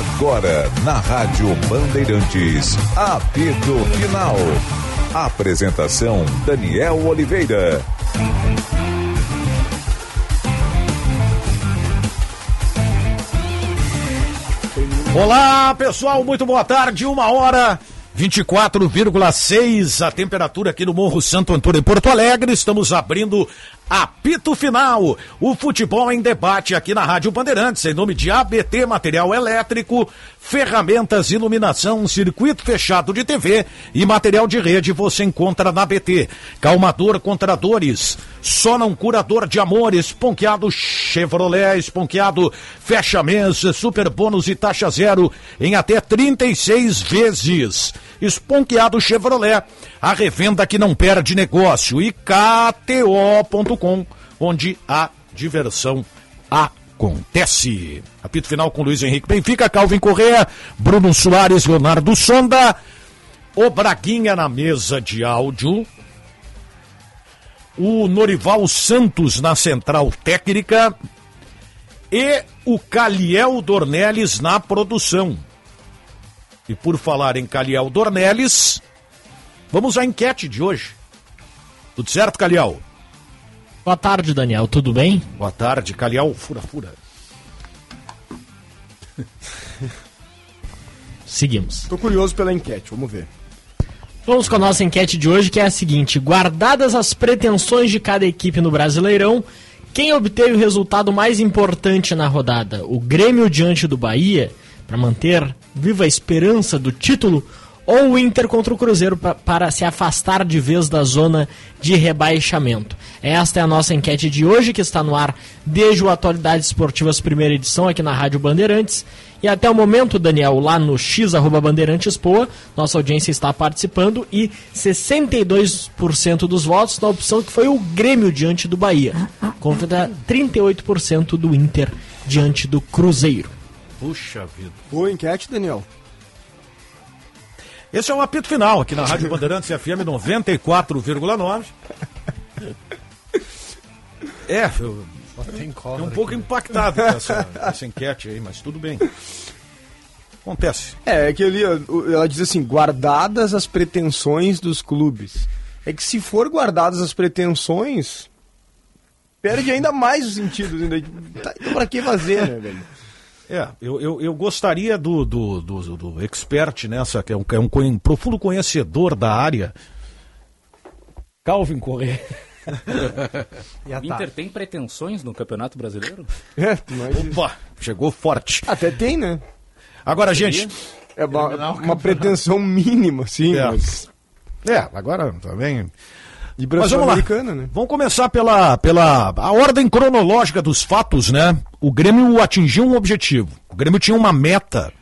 Agora, na Rádio Bandeirantes, apito final. Apresentação: Daniel Oliveira. Olá, pessoal, muito boa tarde. Uma hora 24,6 a temperatura aqui no Morro Santo Antônio em Porto Alegre. Estamos abrindo apito final. O futebol em debate aqui na Rádio Bandeirantes, em nome de ABT Material Elétrico, ferramentas, iluminação, circuito fechado de TV e material de rede você encontra na ABT. Calmador contra dores, só não curador de amor, esponqueado Chevrolet, esponqueado fecha mês, super bônus e taxa zero em até 36 vezes. Esponqueado Chevrolet, a revenda que não perde negócio e KTO.com, onde a diversão acontece. Apito final com Luiz Henrique Benfica, Calvin Correa, Bruno Soares, Leonardo Sonda, o Braguinha na mesa de áudio, o Norival Santos na central técnica e o Caliel Dornelles na produção. E por falar em Caliel Dornelles, vamos à enquete de hoje. Tudo certo, Caliel? Boa tarde, Daniel. Tudo bem? Boa tarde, Caliel. Fura, fura. Seguimos. Tô curioso pela enquete, vamos ver. Vamos com a nossa enquete de hoje, que é a seguinte: guardadas as pretensões de cada equipe no Brasileirão, quem obteve o resultado mais importante na rodada? O Grêmio diante do Bahia, para manter viva a esperança do título, ou o Inter contra o Cruzeiro pra, para se afastar de vez da zona de rebaixamento? Esta é a nossa enquete de hoje, que está no ar desde o Atualidades Esportivas primeira edição aqui na Rádio Bandeirantes. E até o momento, Daniel, lá no X arroba Bandeirantes Poa, nossa audiência está participando e 62% dos votos na opção que foi o Grêmio diante do Bahia, contra 38% do Inter diante do Cruzeiro. Puxa vida. Boa enquete, Daniel. Esse é o apito final aqui na Rádio Bandeirantes FM 94,9. É, eu Fiquei um pouco impactado essa, essa enquete aí, mas tudo bem. Acontece. É, é que ali ela diz assim, guardadas as pretensões dos clubes. É que se for guardadas as pretensões, perde ainda mais o sentido. Ainda. Tá, então pra que fazer, né, velho? É, eu, eu, eu gostaria do, do, do, do expert nessa, que é um, é um profundo conhecedor da área, Calvin Correa. o Inter tem pretensões no Campeonato Brasileiro? É, mas... Opa, chegou forte. Até tem, né? Agora, gente. É uma, uma pretensão mínima, sim, é. mas. É, agora também. De Mas vamos lá. Né? Vamos começar pela, pela a ordem cronológica dos fatos, né? O Grêmio atingiu um objetivo. O Grêmio tinha uma meta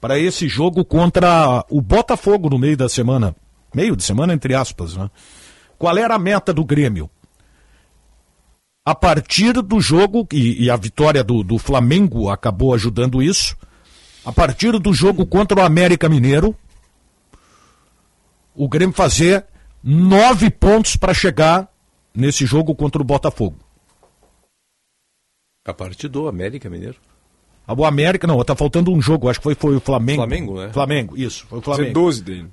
para esse jogo contra o Botafogo no meio da semana. Meio de semana, entre aspas, né? Qual era a meta do Grêmio? A partir do jogo, e, e a vitória do, do Flamengo acabou ajudando isso, a partir do jogo contra o América Mineiro, o Grêmio fazer nove pontos para chegar nesse jogo contra o Botafogo. A partir do América Mineiro? O América, não, tá faltando um jogo, acho que foi, foi o Flamengo. Flamengo, né? Flamengo, isso, foi o Flamengo. 12 dele.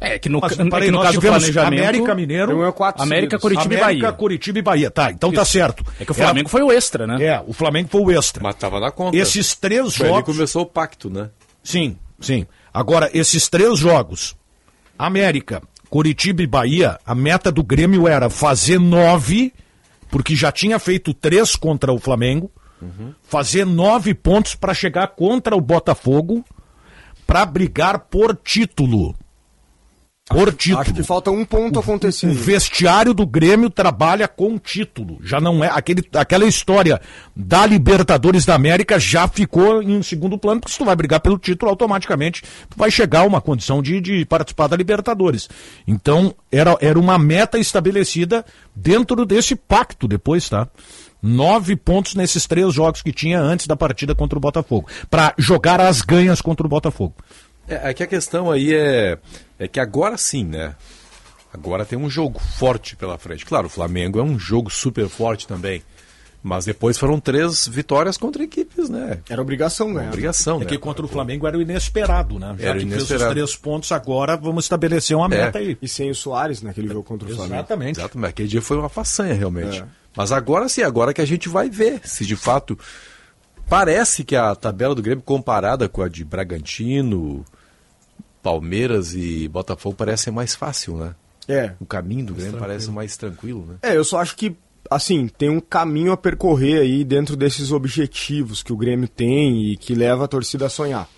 É, que no, Mas, é parei, que no caso do planejamento... América Mineiro, quatro América, seguidos. Curitiba e América, Bahia. Curitiba e Bahia. Tá, então tá certo. É que o Flamengo foi o extra, né? É, o Flamengo foi o extra. Mas tava na conta. Esses três Foi jogos. que começou o pacto, né? Sim, sim. Agora, esses três jogos, América, Curitiba e Bahia, a meta do Grêmio era fazer nove, porque já tinha feito três contra o Flamengo, fazer nove pontos para chegar contra o Botafogo, para brigar por título. Por título. Acho que falta um ponto acontecer. O vestiário do Grêmio trabalha com título. Já não é aquele, aquela história da Libertadores da América já ficou em segundo plano, porque se tu vai brigar pelo título, automaticamente tu vai chegar a uma condição de, de participar da Libertadores. Então, era, era uma meta estabelecida dentro desse pacto depois, tá? Nove pontos nesses três jogos que tinha antes da partida contra o Botafogo. Para jogar as ganhas contra o Botafogo. É, é que a questão aí é, é que agora sim, né? Agora tem um jogo forte pela frente. Claro, o Flamengo é um jogo super forte também. Mas depois foram três vitórias contra equipes, né? Era obrigação ganhar. obrigação, É né? que contra o Flamengo era o inesperado, né? Já Era que fez os inesperado. três pontos, agora vamos estabelecer uma meta aí. E sem o Soares naquele jogo contra o Flamengo. Exatamente. Exato, mas aquele dia foi uma façanha, realmente. É. Mas agora sim, agora que a gente vai ver se de fato. Parece que a tabela do Grêmio, comparada com a de Bragantino, Palmeiras e Botafogo, parece ser mais fácil, né? É. O caminho do Grêmio parece mais tranquilo, né? É, eu só acho que, assim, tem um caminho a percorrer aí dentro desses objetivos que o Grêmio tem e que leva a torcida a sonhar.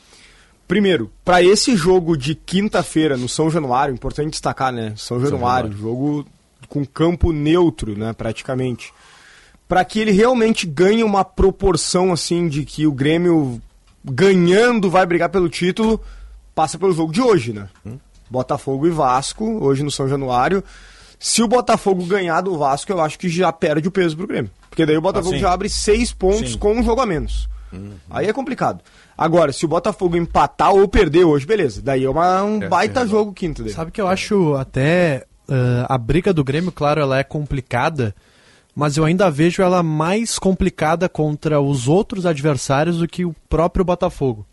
Primeiro, para esse jogo de quinta-feira no São Januário, importante destacar, né? São Januário, jogo com campo neutro, né, praticamente. Para que ele realmente ganhe uma proporção assim de que o Grêmio ganhando vai brigar pelo título, passa pelo jogo de hoje, né? Botafogo e Vasco, hoje no São Januário. Se o Botafogo ganhar do Vasco, eu acho que já perde o peso pro Grêmio. Porque daí o Botafogo sim. já abre seis pontos Sim. com um jogo a menos. Aí é complicado. Agora, se o Botafogo empatar ou perder hoje, beleza. Daí é uma- um É, baita tem jogo quinto dele. Sabe que eu acho até ah, a briga do Grêmio, claro, ela é complicada, mas eu ainda vejo ela mais complicada contra os outros adversários do que o próprio Botafogo.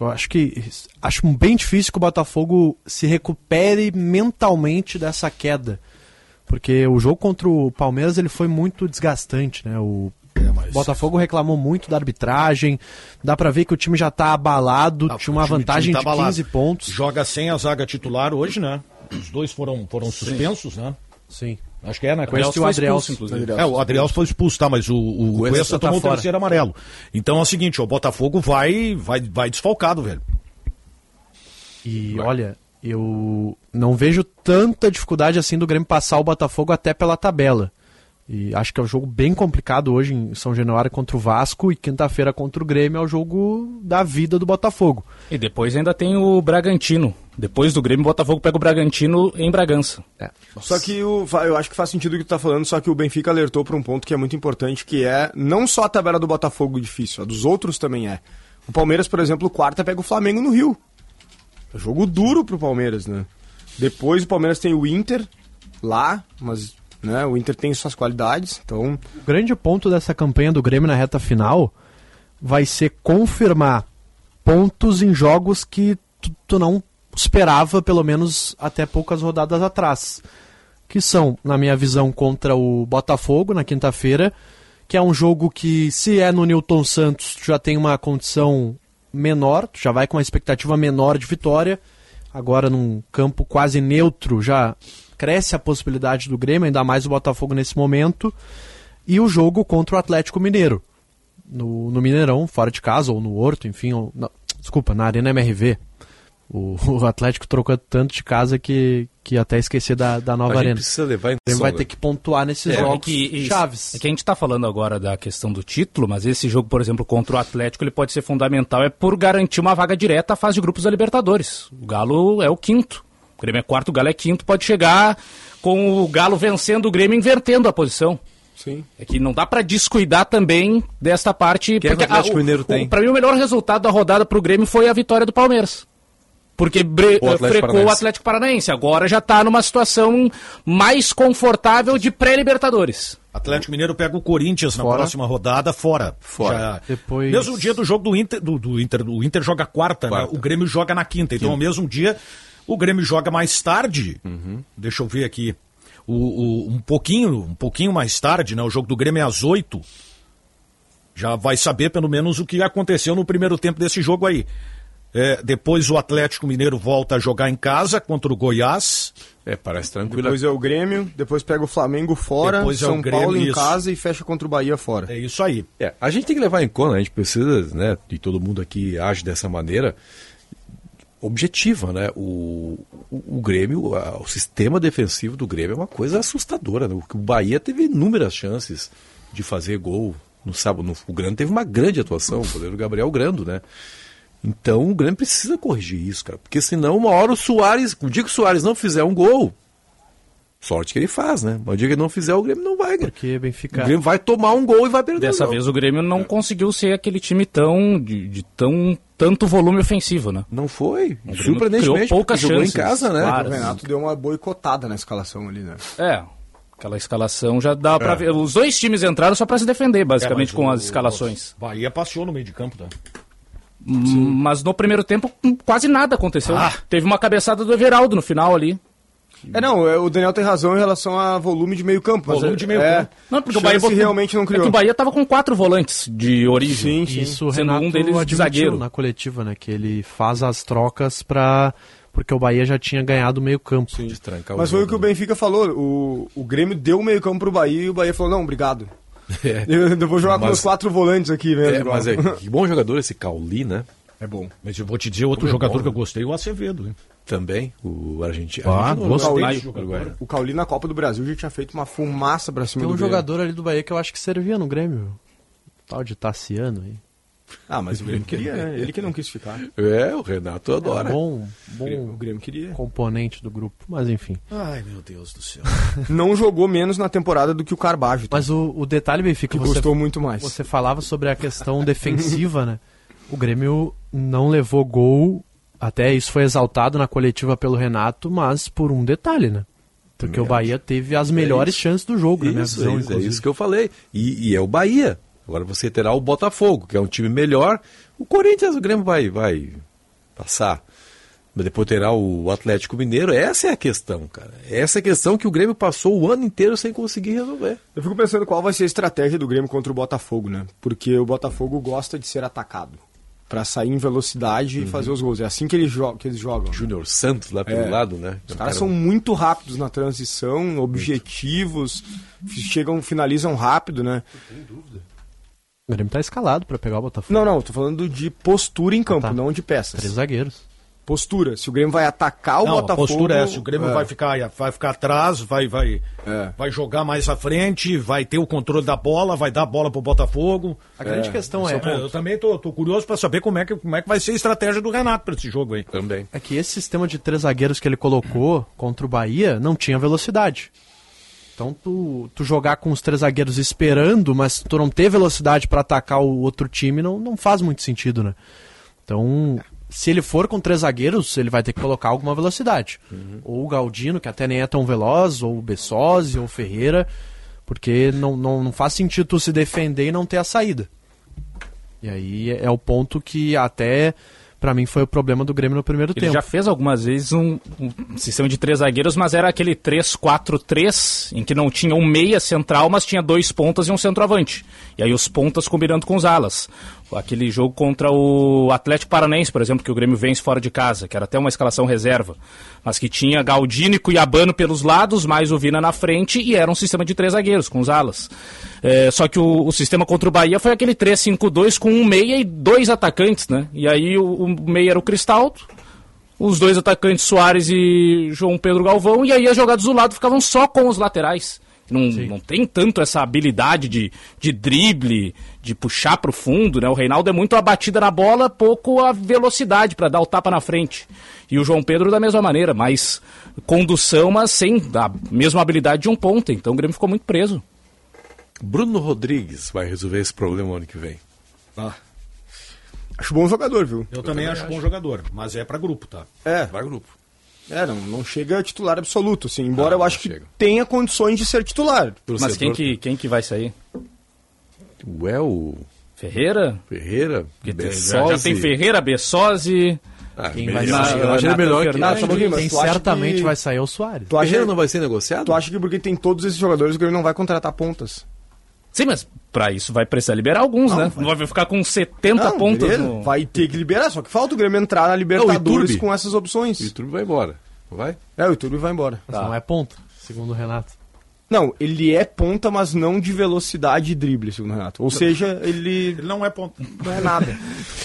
Eu acho que acho bem difícil que o Botafogo se recupere mentalmente dessa queda. Porque o jogo contra o Palmeiras ele foi muito desgastante, né? O Botafogo reclamou muito da arbitragem. Dá pra ver que o time já tá abalado, Ah, tinha uma time- vantagem time tá de abalado. 15 pontos. Joga sem a zaga titular hoje, né? Os dois foram, foram suspensos, né? Sim. Acho que é, né? Cuesta e o Adriel. É, o Adriel foi expulso, tá? Mas o, o Cuesta Cuesta tá tomou o fora. terceiro amarelo. Então é o seguinte, ó, o Botafogo vai, vai, vai desfalcado, velho. E olha, eu não vejo tanta dificuldade assim do Grêmio passar o Botafogo até pela tabela. E acho que é um jogo bem complicado hoje em São Januário contra o Vasco e quinta-feira contra o Grêmio é o jogo da vida do Botafogo. E depois ainda tem o Bragantino. Depois do Grêmio, o Botafogo pega o Bragantino em Bragança. Só que o, eu acho que faz sentido o que tu tá falando, só que o Benfica alertou para um ponto que é muito importante, que é não só a tabela do Botafogo difícil, a dos outros também é. O Palmeiras, por exemplo, quarta pega o Flamengo no Rio. É jogo duro pro Palmeiras, né? Depois o Palmeiras tem o Inter lá, mas né, o Inter tem suas qualidades, então O grande ponto dessa campanha do Grêmio na reta final vai ser confirmar pontos em jogos que tu, tu não esperava, pelo menos até poucas rodadas atrás. Que são, na minha visão, contra o Botafogo na quinta-feira, que é um jogo que, se é no Newton Santos, tu já tem uma condição menor, tu já vai com uma expectativa menor de vitória. Agora, num campo quase neutro, já cresce a possibilidade do Grêmio, ainda mais o Botafogo nesse momento. E o jogo contra o Atlético Mineiro, no, no Mineirão, fora de casa, ou no Horto, enfim. ou- não, desculpa, na Arena MRV. O, o Atlético trocou tanto de casa que, que até esqueci da, da nova a gente arena. precisa levar em O Grêmio vai ter que pontuar nesses É, jogos é que, chaves. É que a gente está falando agora da questão do título, mas esse jogo, por exemplo, contra o Atlético, ele pode ser fundamental, é por garantir uma vaga direta à fase de grupos da Libertadores. O Galo é o quinto. O Grêmio é quarto, o Galo é quinto, pode chegar com o Galo vencendo o Grêmio invertendo a posição. sim. É que não dá pra descuidar também desta parte. Quem é que o Atlético Mineiro tem? Para mim, o melhor resultado da rodada pro Grêmio foi a vitória do Palmeiras. Porque bre- O Atlético frecou Paranaense. o Atlético Paranaense. Agora já tá numa situação mais confortável de pré-Libertadores. Atlético Mineiro pega o Corinthians na Fora. próxima rodada, fora. Fora. Já- Depois- Mesmo dia do jogo do Inter, do, do Inter, o Inter joga quarta, né? Quarta. o Grêmio joga na quinta. Então, ao mesmo dia, o Grêmio joga mais tarde. Uhum. Deixa eu ver aqui. O, o- um pouquinho, um pouquinho mais tarde, né? O jogo do Grêmio é às oito. Já vai saber pelo menos o que aconteceu no primeiro tempo desse jogo aí. É, depois o Atlético Mineiro volta a jogar em casa contra o Goiás. É, parece tranquilo. Depois é o Grêmio, depois pega o Flamengo fora, Depois é o São Grêmio, Paulo em isso. casa e fecha contra o Bahia fora. É isso aí. É, a gente tem que levar em conta, a gente precisa, né, e todo mundo aqui age dessa maneira, objetiva, né? O, o, o Grêmio, o sistema defensivo do Grêmio é uma coisa assustadora, né? O, o Bahia teve inúmeras chances de fazer gol no sábado. No, o Grêmio teve uma grande atuação, o goleiro Gabriel Grando, né? Então o Grêmio precisa corrigir isso, cara, porque senão uma hora o Soares, o dia que o Soares não fizer um gol, sorte que ele faz, né? Mas o dia que ele não fizer, o Grêmio não vai, cara. Porque O Benfica. Grêmio vai tomar um gol e vai perder Dessa o vez o Grêmio não conseguiu ser aquele time tão de, de tão tanto volume ofensivo, né? Não foi. Surpreendentemente, criou poucas jogou em casa, né? claro. O Renato deu uma boicotada na escalação ali, né? É. Aquela escalação já dá pra ver. Os dois times entraram só pra se defender, basicamente, É, com o- as escalações. Bahia passeou no meio de campo, tá? Mas no primeiro tempo hum, quase nada aconteceu. Ah. Teve uma cabeçada do Everaldo no final ali. É, não, é, o Daniel tem razão em relação a volume de meio campo. Volume é- de meio é, campo. Não, porque o Bahia botou- realmente não É criou. que o Bahia tava com quatro volantes de origem. Sim, sim. Isso o Sendo Renato um deles admitiu zagueiro. na coletiva, né? Que ele faz as trocas para porque o Bahia já tinha ganhado o meio campo. Destrancar Mas foi o que o? Benfica falou. O, o Grêmio deu o meio campo pro Bahia e o Bahia falou, não, obrigado. É. Eu, eu vou jogar com Mas- meus quatro volantes aqui mesmo. É, mas é que bom jogador esse Cauli, né? É bom. Mas eu vou te dizer outro Como é jogador bom, que eu gostei, o Acevedo. Hein? Também, o argentino. Ah, gostei. O Cauli na Copa do Brasil já tinha feito uma fumaça pra cima Tem um do Grêmio. jogador ali do Bahia que eu acho que servia no Grêmio. Tal de Tassiano aí. Ah, mas o Grêmio queria, né? Ele que não quis ficar. É, o Renato adora. Bom, O bom Grêmio queria. componente do grupo, mas enfim. Ai, meu Deus do céu. Não jogou menos na temporada do que o Carbajo. tá? Mas o, o detalhe, Benfica, que você, gostou muito mais. você falava sobre a questão defensiva, né? O Grêmio não levou gol, até isso foi exaltado na coletiva pelo Renato, mas por um detalhe, né? Porque o Bahia teve as melhores isso. chances do jogo, na minha Isso, visão, é, isso, é isso que eu falei. E, e é o Bahia. Agora você terá o Botafogo, que é um time melhor. O Corinthians, o Grêmio vai, vai passar. Mas depois terá o Atlético Mineiro. Essa é a questão, cara. Essa é a questão que o Grêmio passou o ano inteiro sem conseguir resolver. Eu fico pensando qual vai ser a estratégia do Grêmio contra o Botafogo, né? Porque o Botafogo gosta de ser atacado. Pra sair em velocidade e fazer os gols. É assim que eles, jo que eles jogam. Júnior Santos lá pelo É. lado, né? Os Um caras cara- são muito rápidos na transição, objetivos, chegam, finalizam rápido, né? O Grêmio tá escalado pra pegar o Botafogo. Não, não, tô falando de postura em campo, tá. não de peças. Três zagueiros. Postura. Se o Grêmio vai atacar o Não, Botafogo. a postura é essa, o Grêmio é. vai, ficar, vai ficar atrás, vai, vai, É. vai jogar mais à frente, vai ter o controle da bola, vai dar a bola pro Botafogo. A grande questão é, É, eu também tô, tô curioso pra saber como é, que, como é que vai ser a estratégia do Renato pra esse jogo aí. Também. é que esse sistema de três zagueiros que ele colocou contra o Bahia não tinha velocidade. Então tu, tu jogar com os três zagueiros esperando, mas tu não ter velocidade pra atacar o outro time não, não faz muito sentido, né? Então, se ele for com três zagueiros, ele vai ter que colocar alguma velocidade. Ou o Galdino, que até nem é tão veloz, ou o Bessosi, ou o Ferreira, porque não, não, não faz sentido tu se defender e não ter a saída. E aí é o ponto que até pra mim foi o problema do Grêmio no primeiro Ele tempo. já fez algumas vezes um, um sistema de três zagueiros, mas era aquele 3-4-3, em que não tinha um meia central, mas tinha dois pontas e um centroavante. E aí os pontas combinando com os alas. Aquele jogo contra o Atlético Paranaense, por exemplo, que o Grêmio vence fora de casa, que era até uma escalação reserva, mas que tinha Galdino e Cuiabano pelos lados, mais o Vina na frente, e era um sistema de três zagueiros, com os alas. É, só que o, o sistema contra o Bahia foi aquele 3-5-2 com um meia e dois atacantes, né? E aí o, o meia era o Cristaldo, os dois atacantes Soares e João Pedro Galvão, e aí as jogadas do lado ficavam só com os laterais. Não, não tem tanto essa habilidade de, de drible, de puxar para o fundo, né? O Reinaldo é muito a batida na bola, pouco a velocidade para dar o tapa na frente. E o João Pedro da mesma maneira, mais condução, mas sem a mesma habilidade de um ponta. Então o Grêmio ficou muito preso. Bruno Rodrigues vai resolver esse problema ano que vem. Acho bom jogador, viu? Eu, também acho bom jogador, mas é pra grupo, tá? É, Vai grupo. É não, não chega titular absoluto, assim. Embora Ah, eu não acho que chega. tenha condições de ser titular. Mas quem que, quem que vai sair? Ué, o Ferreira? Ferreira, Bessosi. já, já tem Ferreira, Bessosi. Ah, Quem vai sair? eu acho ele Nathan melhor que... Fernandes. Quem certamente que- vai sair é o Soares. Tu acha, Ferreira não vai ser negociado? tu acha que porque tem todos esses jogadores, o Grêmio não vai contratar pontas? Sim, mas pra isso vai precisar liberar alguns, né? Não vai ficar com 70 Não, pontas beleza, no... Vai ter que liberar, só que falta o Grêmio entrar na Libertadores Iturbe. com essas opções. O YouTube vai embora. Não vai? É, o YouTube vai embora. Mas não é ponta, segundo o Renato. Não, ele é ponta, mas não de velocidade e drible, segundo o Renato. Ou seja, ele Ele não é ponta. não é nada.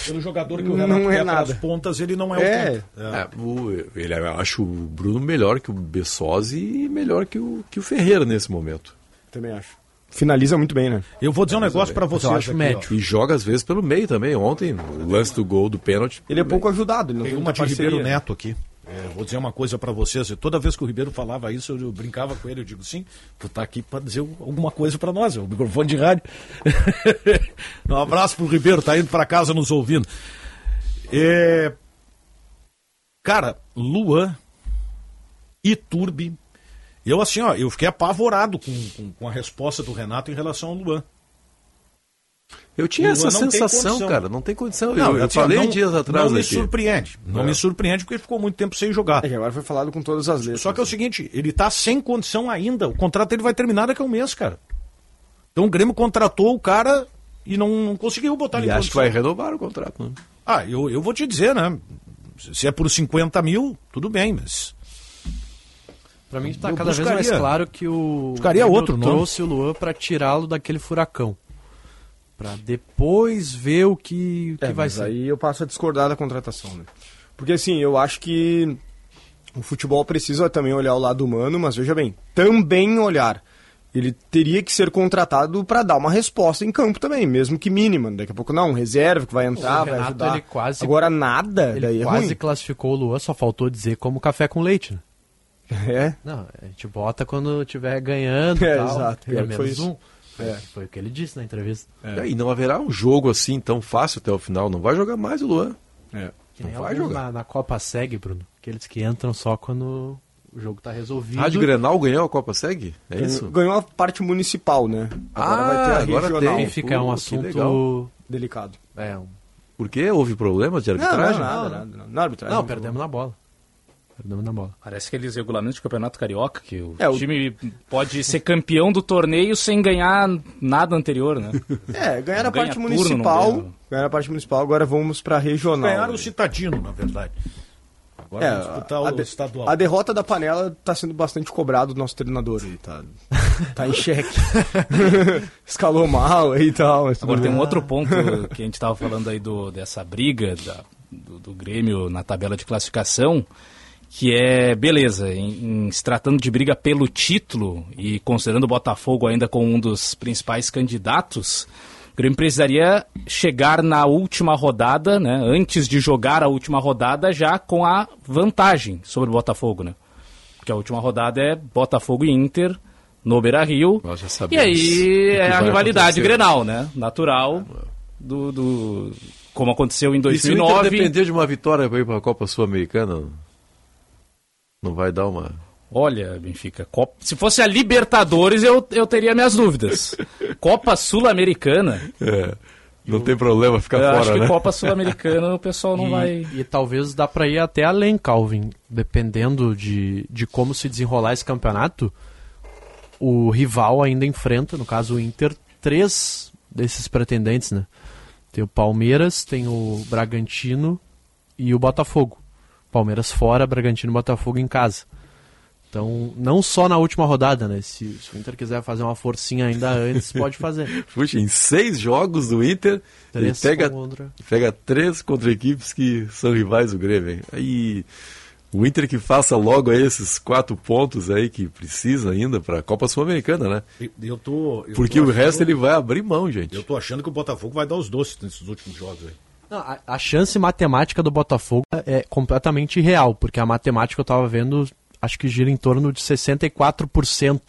Pelo jogador que o Não Renato é quer nada. pelas pontas, ele não é, É. o ponta. É, o, ele, eu acho o Bruno melhor que o Bessosi e melhor que o, que o Ferreira nesse momento. Também acho. Finaliza muito bem, né? Eu vou dizer um negócio pra Mas vocês. eu acho aqui, médio. E joga às vezes pelo meio também. Ontem, o lance do gol do pênalti. Ele é pouco ajudado, ele não Tem tem uma de parceria. Ribeiro Neto aqui. É, vou dizer uma coisa pra vocês. Toda vez que o Ribeiro falava isso, eu, eu brincava com ele. Eu digo, sim, tu tá aqui pra dizer alguma coisa pra nós. É o microfone de rádio. um abraço pro Ribeiro, tá indo pra casa nos ouvindo. É, Cara, Luan, Iturbe Eu, assim, ó, eu fiquei apavorado com, com, com a resposta do Renato em relação ao Luan. Eu tinha essa sensação, cara. Não tem condição. Não, eu eu assim, falei não- dias atrás Não me aqui. surpreende. Não É. me surpreende porque ele ficou muito tempo sem jogar. É que agora foi falado com todas as letras. Só que é o seguinte, ele tá sem condição ainda. O contrato dele vai terminar daqui a um mês, cara. Então o Grêmio contratou o cara e não, não conseguiu botar ele E em acho que vai renovar o contrato, né? Ah, eu, eu vou te dizer, né? Se é por 50 mil, tudo bem, mas. Pra mim tá Eu cada vez buscaria- mais claro que o buscaria outro nome. trouxe o Luan pra tirá-lo daquele furacão. Pra depois ver o que, que É, vai ser. aí eu passo a discordar da contratação, né? Porque assim, eu acho que o futebol precisa também olhar o lado humano, mas veja bem, também olhar. Ele teria que ser contratado para dar uma resposta em campo também, mesmo que mínima. Daqui a pouco não, um reserva que vai entrar, O vai Renato, ajudar. ele quase- Agora nada, Ele daí é quase ruim. classificou o Luan, só faltou dizer como café com leite, né? É, Não, a gente bota quando estiver ganhando É, tal. exato, e pior é menos foi isso. um. É. Foi o que ele disse na entrevista. E não haverá um jogo assim tão fácil até o final. Não vai jogar mais o Luan. é. Que Não nem vai jogar. Na, na Copa Segue, Bruno. Aqueles que entram só quando o jogo tá resolvido. Rádio Grenal ganhou a Copa Segue? É isso? Ganhou a parte municipal, né? Agora Ah, vai ter a agora regional. tem. Fica um assunto. Delicado. É, um... Por quê? Houve problemas de Não, arbitragem? não, nada, Não, nada, nada. Na arbitragem. Não, perdemos na bola. Perdemos na bola. Parece aqueles regulamentos de campeonato carioca, que o É, o- time pode ser campeão do torneio sem ganhar nada anterior, né? É, ganharam a Ganha parte turno, municipal. ganha. Ganharam a parte municipal, agora vamos pra regional. Ganharam o Citadino, na verdade. Agora É, disputar a, o de- estadual. a derrota da panela tá sendo bastante cobrado do nosso treinador aí, tá, tá em xeque. Escalou mal aí e tal. Agora tem um outro ponto que a gente estava falando aí do, dessa briga da- do, do Grêmio na tabela de classificação, que é, beleza, em, em se tratando de briga pelo título e considerando o Botafogo ainda como um dos principais candidatos, o Grêmio precisaria chegar na última rodada, né, antes de jogar a última rodada, já com a vantagem sobre o Botafogo, né? Porque a última rodada é Botafogo e Inter no Beira-Rio. Nós já E aí é a rivalidade acontecer. Grenal, né? Natural do, do- como aconteceu em E se o Inter 2009. depender de uma vitória para ir para a Copa Sul-Americana, não vai dar uma... Olha, Benfica, Copa- se fosse a Libertadores eu, eu teria minhas dúvidas. Copa Sul-Americana, É, não tem problema ficar eu acho fora, que né? Copa Sul-Americana o pessoal não e, vai. e talvez dá pra ir até além, Calvin. Dependendo de, de como se desenrolar esse campeonato, o rival ainda enfrenta, no caso o Inter, três desses pretendentes, né? Tem o Palmeiras, tem o Bragantino e o Botafogo. Palmeiras fora, Bragantino e Botafogo em casa. Então, não só na última rodada, né? Se, se o Inter quiser fazer uma forcinha ainda antes, pode fazer. Puxa, em seis jogos do Inter, ele Três pega, contra. pega três contra equipes que são rivais do Grêmio. hein? Aí o Inter que faça logo aí esses quatro pontos aí que precisa ainda para a Copa Sul-Americana, né? E- Eu tô, eu Porque tô o achando- resto ele vai abrir mão, gente. Eu tô achando que o Botafogo vai dar os doces nesses últimos jogos aí. Não, a, a chance matemática do Botafogo é completamente irreal, porque a matemática eu tava vendo, acho que gira em torno de 64%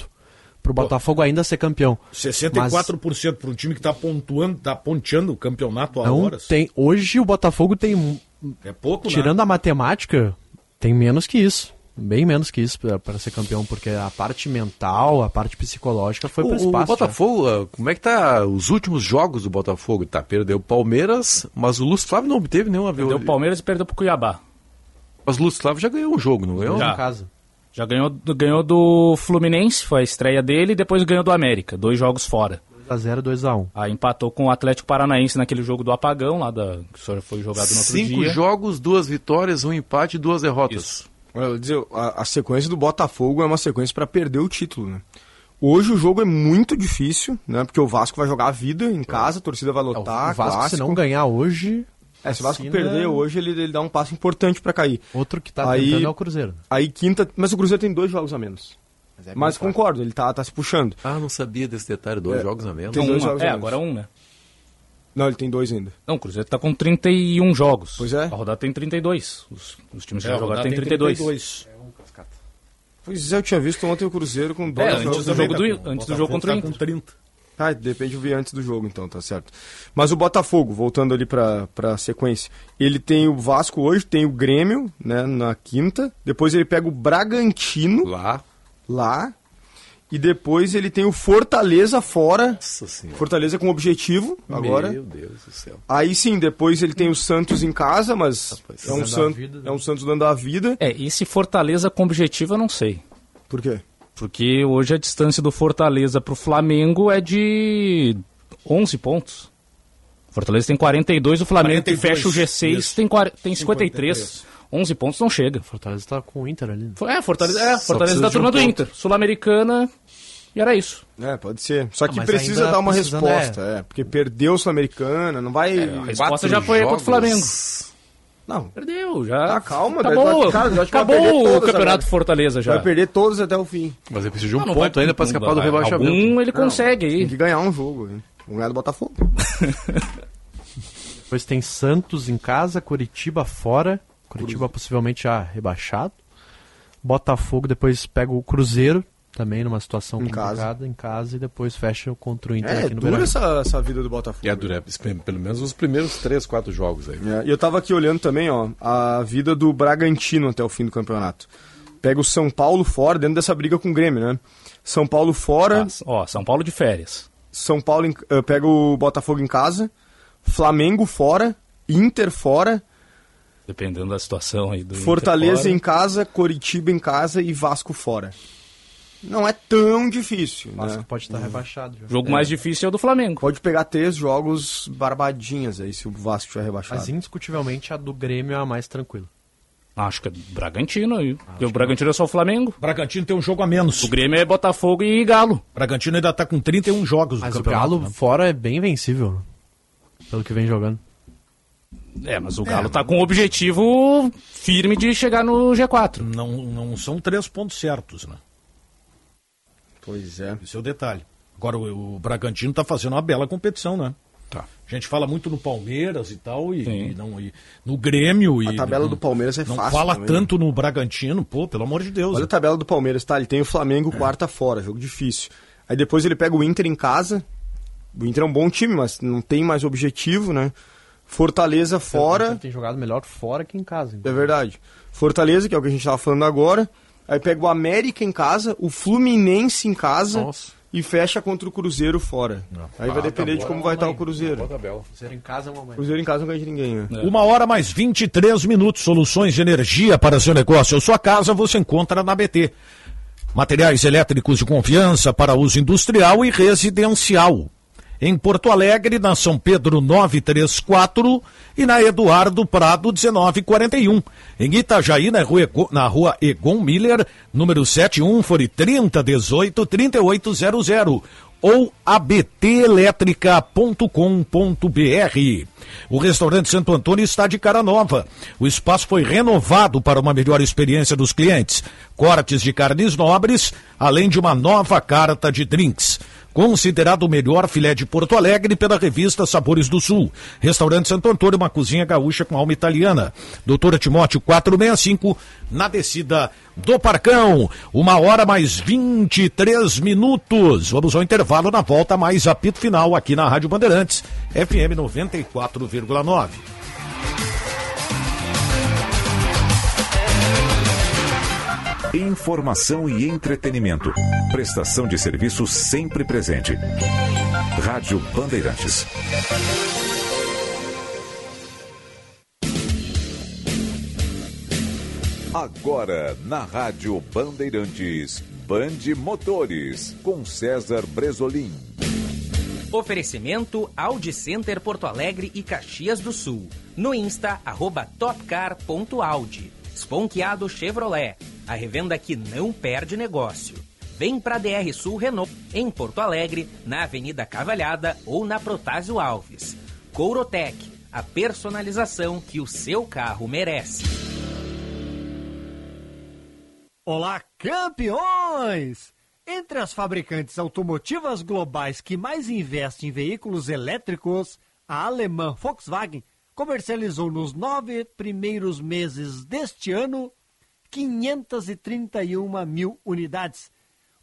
pro Botafogo ainda ser campeão. 64% para um time que tá pontuando, tá ponteando o campeonato Não horas. tem, hoje o Botafogo tem, É pouco, né? tirando a matemática, tem menos que isso. Bem menos que isso para ser campeão, porque a parte mental, a parte psicológica foi O, pro o espaço. já. Botafogo, ah, como é que tá os últimos jogos do Botafogo? Tá, perdeu o Palmeiras, mas o Lúcio Flávio não obteve nenhuma Perdeu o Palmeiras e perdeu pro Cuiabá. Mas o Lúcio Flávio já ganhou um jogo, não ganhou? Já. em casa. Já ganhou, do- ganhou do Fluminense, foi a estreia dele, e depois ganhou do América, dois jogos fora. 2x0, 2x1. Aí empatou com o Atlético Paranaense naquele jogo do apagão, lá da, que só foi jogado no outro Cinco dia. jogos, duas vitórias, um empate e duas derrotas. Isso. Olha, dizer, a, a sequência do Botafogo é uma sequência para perder o título, né? Hoje o jogo é muito difícil, né? Porque o Vasco vai jogar a vida em casa, a torcida vai É, o lotar, Vasco, se clássico. não ganhar hoje, É, se o Vasco assina- perder hoje, ele, ele dá um passo importante para cair. outro que tá Aí- tentando é o Cruzeiro. Aí quinta, mas o Cruzeiro tem dois jogos a menos. Mas, concordo, ele tá, tá se puxando. Ah, não sabia desse detalhe, dois É. jogos a menos. Tem dois Um, jogos é, a menos. agora um, né? Não, ele tem dois ainda. Não, o Cruzeiro tá com 31 jogos. Pois é. A rodada tem 32. Os, os times que É, já jogaram tem 32. 32. Pois é, eu tinha visto ontem o Cruzeiro com dois É, jogos antes do jogo do, antes do jogo contra o tá Inter. com 30. Ah, de repente eu vi antes do jogo, então, tá certo. Mas o Botafogo, voltando ali pra, pra sequência, ele tem o Vasco hoje, tem o Grêmio, né, na quinta, depois ele pega o Bragantino, Lá. lá. E depois ele tem o Fortaleza fora. Nossa senhora. Fortaleza com objetivo agora. Meu Deus do céu. Aí sim, depois ele tem o Santos em casa, mas Rapaz, é, um San... vida, né? é um Santos dando a vida. É, e se Fortaleza com objetivo, eu não sei. Por quê? Porque hoje a distância do Fortaleza pro Flamengo é de 11 pontos. Fortaleza tem 42, o Flamengo que 42, fecha o G6 isso. tem, 40 tem 53. 53. 11 pontos não chega. Fortaleza tá com o Inter ali. né? É, Fortaleza, é, Fortaleza da de turma um do ponto. Inter. Sul-Americana. E era isso. É, pode ser. Só que mas precisa dar uma precisando, resposta, é. Porque perdeu o Sul-Americana, não vai. A resposta já foi contra o Flamengo. Não. Perdeu, já. Ah, calma, acabou. Beto, cara, acabou o campeonato agora. Fortaleza já. Vai perder todos até o fim. Mas ele precisa de um Não, não ponto ainda para escapar do rebaixamento. Algum ele consegue Tem aí. que ganhar um jogo. Hein? Vamos ganhar do Botafogo. Depois tem Santos em casa, Curitiba fora. Curitiba possivelmente já rebaixado. Botafogo depois pega o Cruzeiro, também numa situação Em complicada, em casa, e depois fecha contra o Inter É, aqui no dura essa, essa vida do Botafogo. E é dura, pelo menos os primeiros três, quatro jogos aí. É, E eu tava aqui olhando também, ó, a vida do Bragantino até o fim do campeonato. Pega o São Paulo fora, dentro dessa briga com o Grêmio, né? São Paulo fora, Ah, ó, São Paulo de férias. São Paulo em- eh, pega o Botafogo em casa, Flamengo fora, Inter fora, Dependendo da situação aí do Fortaleza em casa, Coritiba em casa e Vasco fora. Não é tão difícil, Mas né? pode estar rebaixado. já. O jogo mais difícil é o do Flamengo. Pode pegar três jogos barbadinhas aí, se o Vasco tiver rebaixado. Mas indiscutivelmente a do Grêmio é a mais tranquila. Acho que é Bragantino aí. Porque o Bragantino é só o Flamengo. Bragantino tem um jogo a menos. O Grêmio é Botafogo e Galo. Bragantino ainda tá com 31 jogos Mas no o campeonato. Galo né? fora é bem vencível, né? pelo que vem jogando. É, mas o Galo tá com o objetivo firme de chegar no G4. Não, não são três pontos certos, né? Pois é. Esse é o detalhe. Agora, o, o Bragantino tá fazendo uma bela competição, né? Tá. A gente fala muito no Palmeiras e tal, e, e não, e no Grêmio. A e tabela não- do Palmeiras é Não fácil fala também. tanto no Bragantino, pô, pelo amor de Deus. Olha a tabela do Palmeiras, tá? Ele tem o Flamengo quarta fora, jogo difícil. Aí depois ele pega o Inter em casa. O Inter é um bom time, mas não tem mais objetivo, né? Fortaleza fora. Tem jogado melhor fora que em casa. então. É verdade. Fortaleza, que é o que a gente tava falando agora. Aí pega o América em casa, o Fluminense em casa Nossa. e fecha contra o Cruzeiro fora. Aí vai Ah, depender tá de como vai estar o Cruzeiro. Cruzeiro em casa é uma mãe. Cruzeiro em casa não ganha de ninguém, né? Uma hora mais 23 minutos. Soluções de energia para seu negócio ou sua casa você encontra na BT. Materiais elétricos de confiança para uso industrial e residencial. Em Porto Alegre, na São Pedro 934 e na Eduardo Prado 1941. Em Itajaí, na rua, Ego- na rua Egon Miller, número 71, fone 3018 3800 ou abtelétrica.com.br. O restaurante Santo Antônio está de cara nova. O espaço foi renovado para uma melhor experiência dos clientes. Cortes de carnes nobres, além de uma nova carta de drinks. Considerado o melhor filé de Porto Alegre pela revista Sabores do Sul. Restaurante Santo Antônio, uma cozinha gaúcha com alma italiana. Doutora Timóteo 465, na descida do Parcão. Uma hora mais 23 minutos. Vamos ao intervalo na volta, mais apito final aqui na Rádio Bandeirantes, FM 94,9. Informação e entretenimento. Prestação de serviço sempre presente. Rádio Bandeirantes. Agora, na Rádio Bandeirantes, Bande Motores, com César Bresolim. Oferecimento Audi Center Porto Alegre e Caxias do Sul. No Insta, arroba topcar.audi. Sponkeado Chevrolet. A revenda que não perde negócio. Vem pra DR Sul Renault, em Porto Alegre, na Avenida Cavalhada ou na Protásio Alves. Courotec, a personalização que o seu carro merece. Olá, campeões! Entre as fabricantes automotivas globais que mais investem em veículos elétricos, a alemã Volkswagen comercializou nos nove primeiros meses deste ano 531 mil unidades,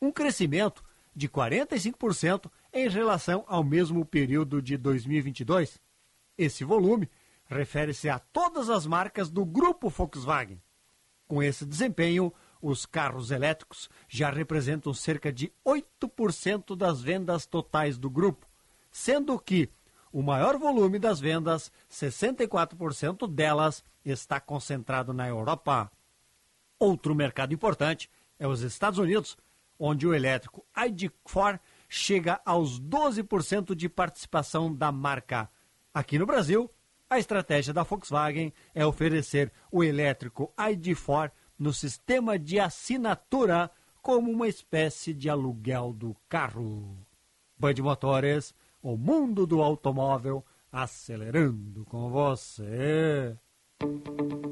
um crescimento de 45% em relação ao mesmo período de 2022. Esse volume refere-se a todas as marcas do grupo Volkswagen. Com esse desempenho, Os carros elétricos já representam cerca de 8% das vendas totais do grupo, sendo que o maior volume das vendas, 64% delas, está concentrado na Europa. Outro mercado importante é os Estados Unidos, onde o elétrico ID4 chega aos 12% de participação da marca. Aqui no Brasil, a estratégia da Volkswagen é oferecer o elétrico ID4 no sistema de assinatura como uma espécie de aluguel do carro. Band Motores, o mundo do automóvel acelerando com você.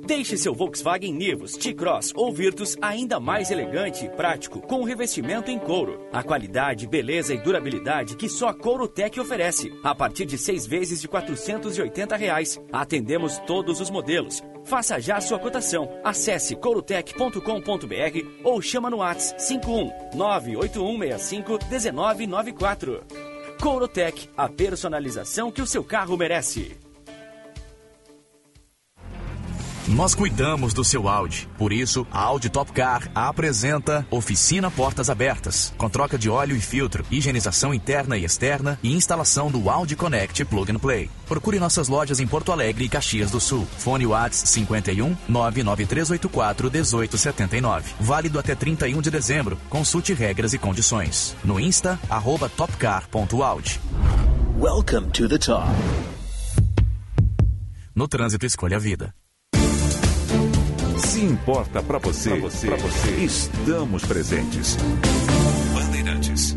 Deixe seu Volkswagen Nivus, T-Cross ou Virtus ainda mais elegante e prático com revestimento em couro. A qualidade, beleza e durabilidade que só a Courotec oferece. A partir de seis vezes de 480 reais. Atendemos todos os modelos. Faça já sua cotação. Acesse courotec.com.br ou chama no WhatsApp 51 98165 1994. Courotec, a personalização que o seu carro merece. Nós cuidamos do seu Audi. Por isso, a Audi Top Car apresenta Oficina Portas Abertas, com troca de óleo e filtro, higienização interna e externa e instalação do Audi Connect Plug and Play. Procure nossas lojas em Porto Alegre e Caxias do Sul. Fone Whats 51 99384 1879. Válido até 31 de dezembro. Consulte regras e condições. No Insta, arroba topcar.audi. Welcome to the top. No trânsito, escolha a vida. Se importa para você, pra você, pra você, estamos presentes. Bandeirantes.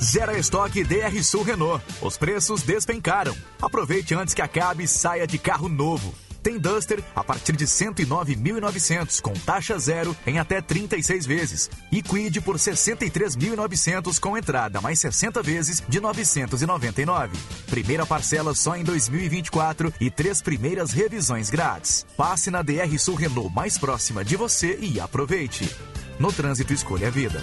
Zero estoque DR Sul Renault. Os preços despencaram. Aproveite antes que acabe e saia de carro novo. Tem Duster a partir de 109.900 com taxa zero em até 36 vezes e Quid por 63.900 com entrada mais 60 vezes de 999. Primeira parcela só em 2024 e três primeiras revisões grátis. Passe na DR Sul Renault mais próxima de você e aproveite. No trânsito escolha a vida.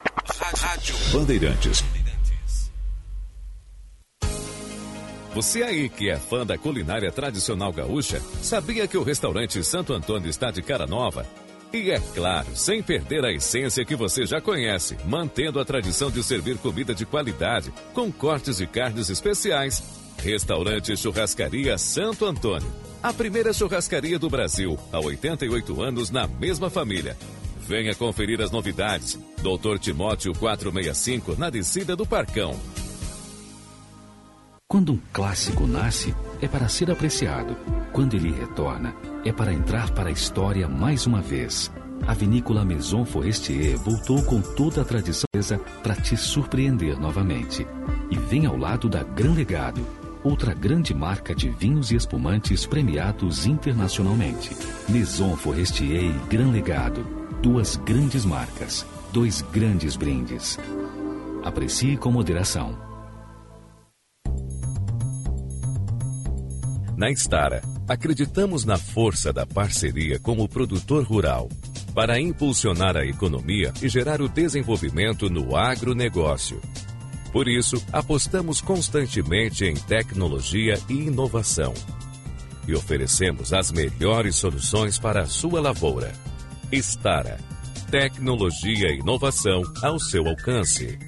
Rádio Bandeirantes. Você aí que é fã da culinária tradicional gaúcha, sabia que o restaurante Santo Antônio está de cara nova? E é claro, sem perder a essência que você já conhece, mantendo a tradição de servir comida de qualidade, com cortes de carnes especiais. Restaurante Churrascaria Santo Antônio. A primeira churrascaria do Brasil, há 88 anos na mesma família. Venha conferir as novidades. Doutor Timóteo 465, na descida do Parcão. Quando um clássico nasce, é para ser apreciado. Quando ele retorna, é para entrar para a história mais uma vez. A vinícola Maison Forestier voltou com toda a tradição para te surpreender novamente. E vem ao lado da Gran Legado, outra grande marca de vinhos e espumantes premiados internacionalmente. Maison Forestier e Gran Legado, duas grandes marcas, dois grandes brindes. Aprecie com moderação. Na Estara, acreditamos na força da parceria com o produtor rural para impulsionar a economia e gerar o desenvolvimento no agronegócio. Por isso, apostamos constantemente em tecnologia e inovação e oferecemos as melhores soluções para a sua lavoura. Estara. Tecnologia e inovação ao seu alcance.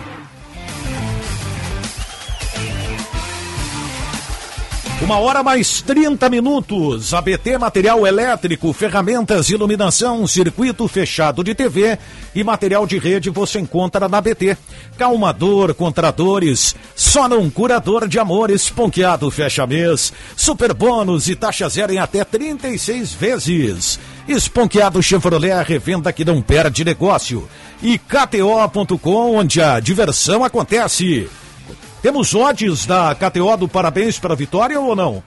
Uma hora mais 30 minutos. ABT Material Elétrico, ferramentas, iluminação, circuito fechado de TV e material de rede você encontra na ABT. Calmador, contradores, só num curador de amores, ponqueado fecha mês, super bônus e taxa zero em até 36 vezes. Esponqueado Chevrolet, a revenda que não perde negócio. E KTO.com, onde a diversão acontece. Temos odds da KTO do parabéns pela vitória ou não?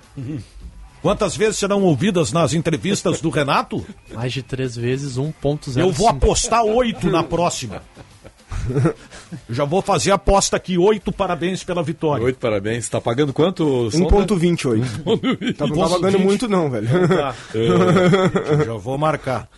Quantas vezes serão ouvidas nas entrevistas do Renato? Mais de três vezes, 1.0. Eu vou apostar oito na próxima. Já vou fazer a aposta aqui, oito parabéns pela vitória. Oito parabéns. Tá pagando quanto? Sonda? 1.28. Tá, não tá pagando muito não, velho. Tá. Eu já vou marcar.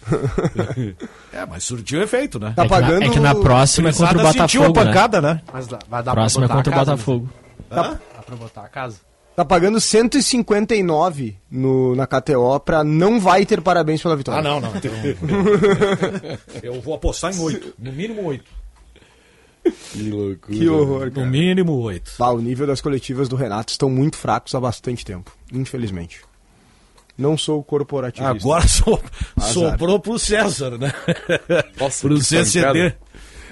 É, mas surtiu efeito, né? É que na- é que na próxima é contra o Botafogo, a né? pancada, né? Mas dá- vai dar Próximo é pra botar contra o a casa, Botafogo. Dá, dá pra botar a casa? Tá pagando 159 no, na KTO pra não vai ter parabéns pela vitória. Ah, não, não. Então... Eu vou apostar em oito. No mínimo oito. Que loucura. Que horror, No cara. mínimo oito. Ah, o nível das coletivas do Renato estão muito fracos há bastante tempo, infelizmente. Não sou corporativista. Agora so, Azar. sobrou pro César, né? Nossa, pro CCD.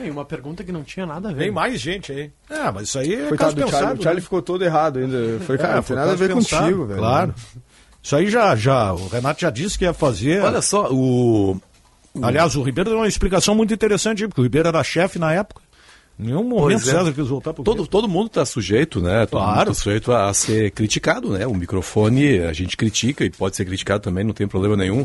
E uma pergunta que não tinha nada a ver. Vem mais gente aí. É, mas isso aí é Coitado caso do Charlie, pensado. o Charlie né? ficou todo errado ainda. Foi, cara, É, não foi tem nada a ver pensado, contigo, velho. Claro. Isso aí já, já, o Renato já disse que ia fazer. Olha só, o. Aliás, o Ribeiro deu uma explicação muito interessante, porque o Ribeiro era chefe na época. Nenhum momento Pois é. César quis voltar pro Todo, todo mundo está sujeito, né? Todo Claro. mundo tá sujeito a, a ser criticado, né? O microfone a gente critica e pode ser criticado também, não tem problema nenhum.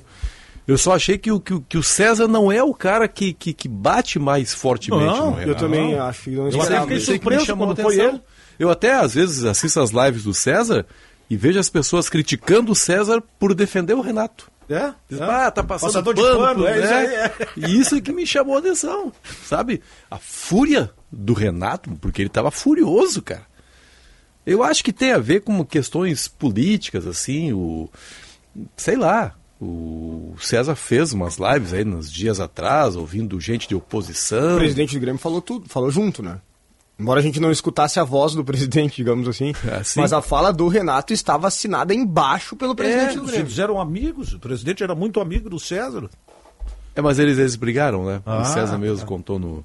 Eu só achei que o, que, que o César não é o cara que, que, que bate mais fortemente Não, no Eu Renato. também acho que não Eu até fiquei surpreso quando foi atenção. ele. Eu até, às vezes, assisto as lives do César e vejo as pessoas criticando o César por defender o Renato. É? Diz, é. Ah, tá passando Passador de pano, pano, é né? isso aí, é. E isso é que me chamou a atenção, sabe? A fúria do Renato, porque ele estava furioso, cara. Eu acho que tem a ver com questões políticas, assim, o... Sei lá, o César fez umas lives aí nos dias atrás, ouvindo gente de oposição. O presidente do Grêmio falou tudo, falou junto, né? Embora a gente não escutasse a voz do presidente, digamos assim, Ah, sim. mas a fala do Renato estava assinada embaixo pelo presidente do Eles Grêmio. eram amigos, o presidente era muito amigo do César. É, mas eles, eles brigaram, né? Ah, o César mesmo tá. contou no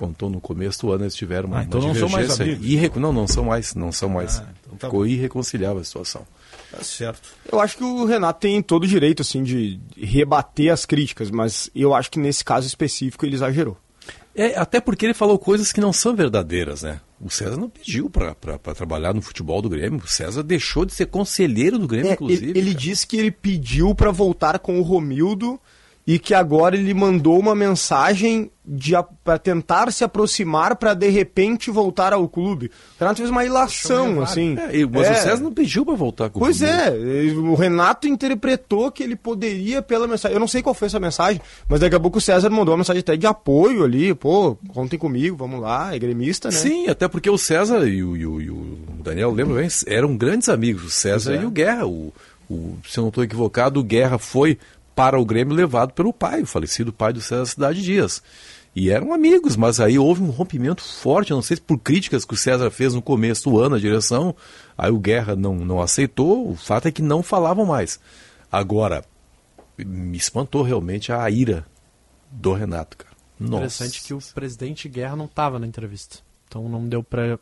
contou no começo do ano eles tiveram uma, Ah, então uma não são mais divergência amigos. irre- Não, não são mais, não são mais. então tá Ficou bom. irreconciliável a situação. Tá certo. Eu acho que o Renato tem todo o direito, assim, de rebater as críticas, mas eu acho que nesse caso específico ele exagerou. É, até porque ele falou coisas que não são verdadeiras, né? O César não pediu para trabalhar no futebol do Grêmio. O César deixou de ser conselheiro do Grêmio, É, inclusive. ele ele disse que ele pediu para voltar com o Romildo e que agora ele mandou uma mensagem para tentar se aproximar para de repente voltar ao clube. O Renato fez uma ilação, assim. É, mas É. o César não pediu para voltar com o Pois é, o Renato interpretou que ele poderia pela mensagem. Eu não sei qual foi essa mensagem, mas daqui a pouco o César mandou uma mensagem até de apoio ali. Pô, contem comigo, vamos lá, é gremista, né? Sim, até porque o César e o, e o- e o Daniel, lembra bem, eram grandes amigos, o César é. e o Guerra. O, o- se eu não estou equivocado, o Guerra foi para o Grêmio levado pelo pai, o falecido pai do César Cidade Dias. E eram amigos, mas aí houve um rompimento forte, não sei se por críticas que o César fez no começo do ano, a direção, aí o Guerra não, não aceitou, o fato é que não falavam mais. Agora, me espantou realmente a ira do Renato, cara. Nossa. Interessante que o presidente Guerra não estava na entrevista. Então não deu pra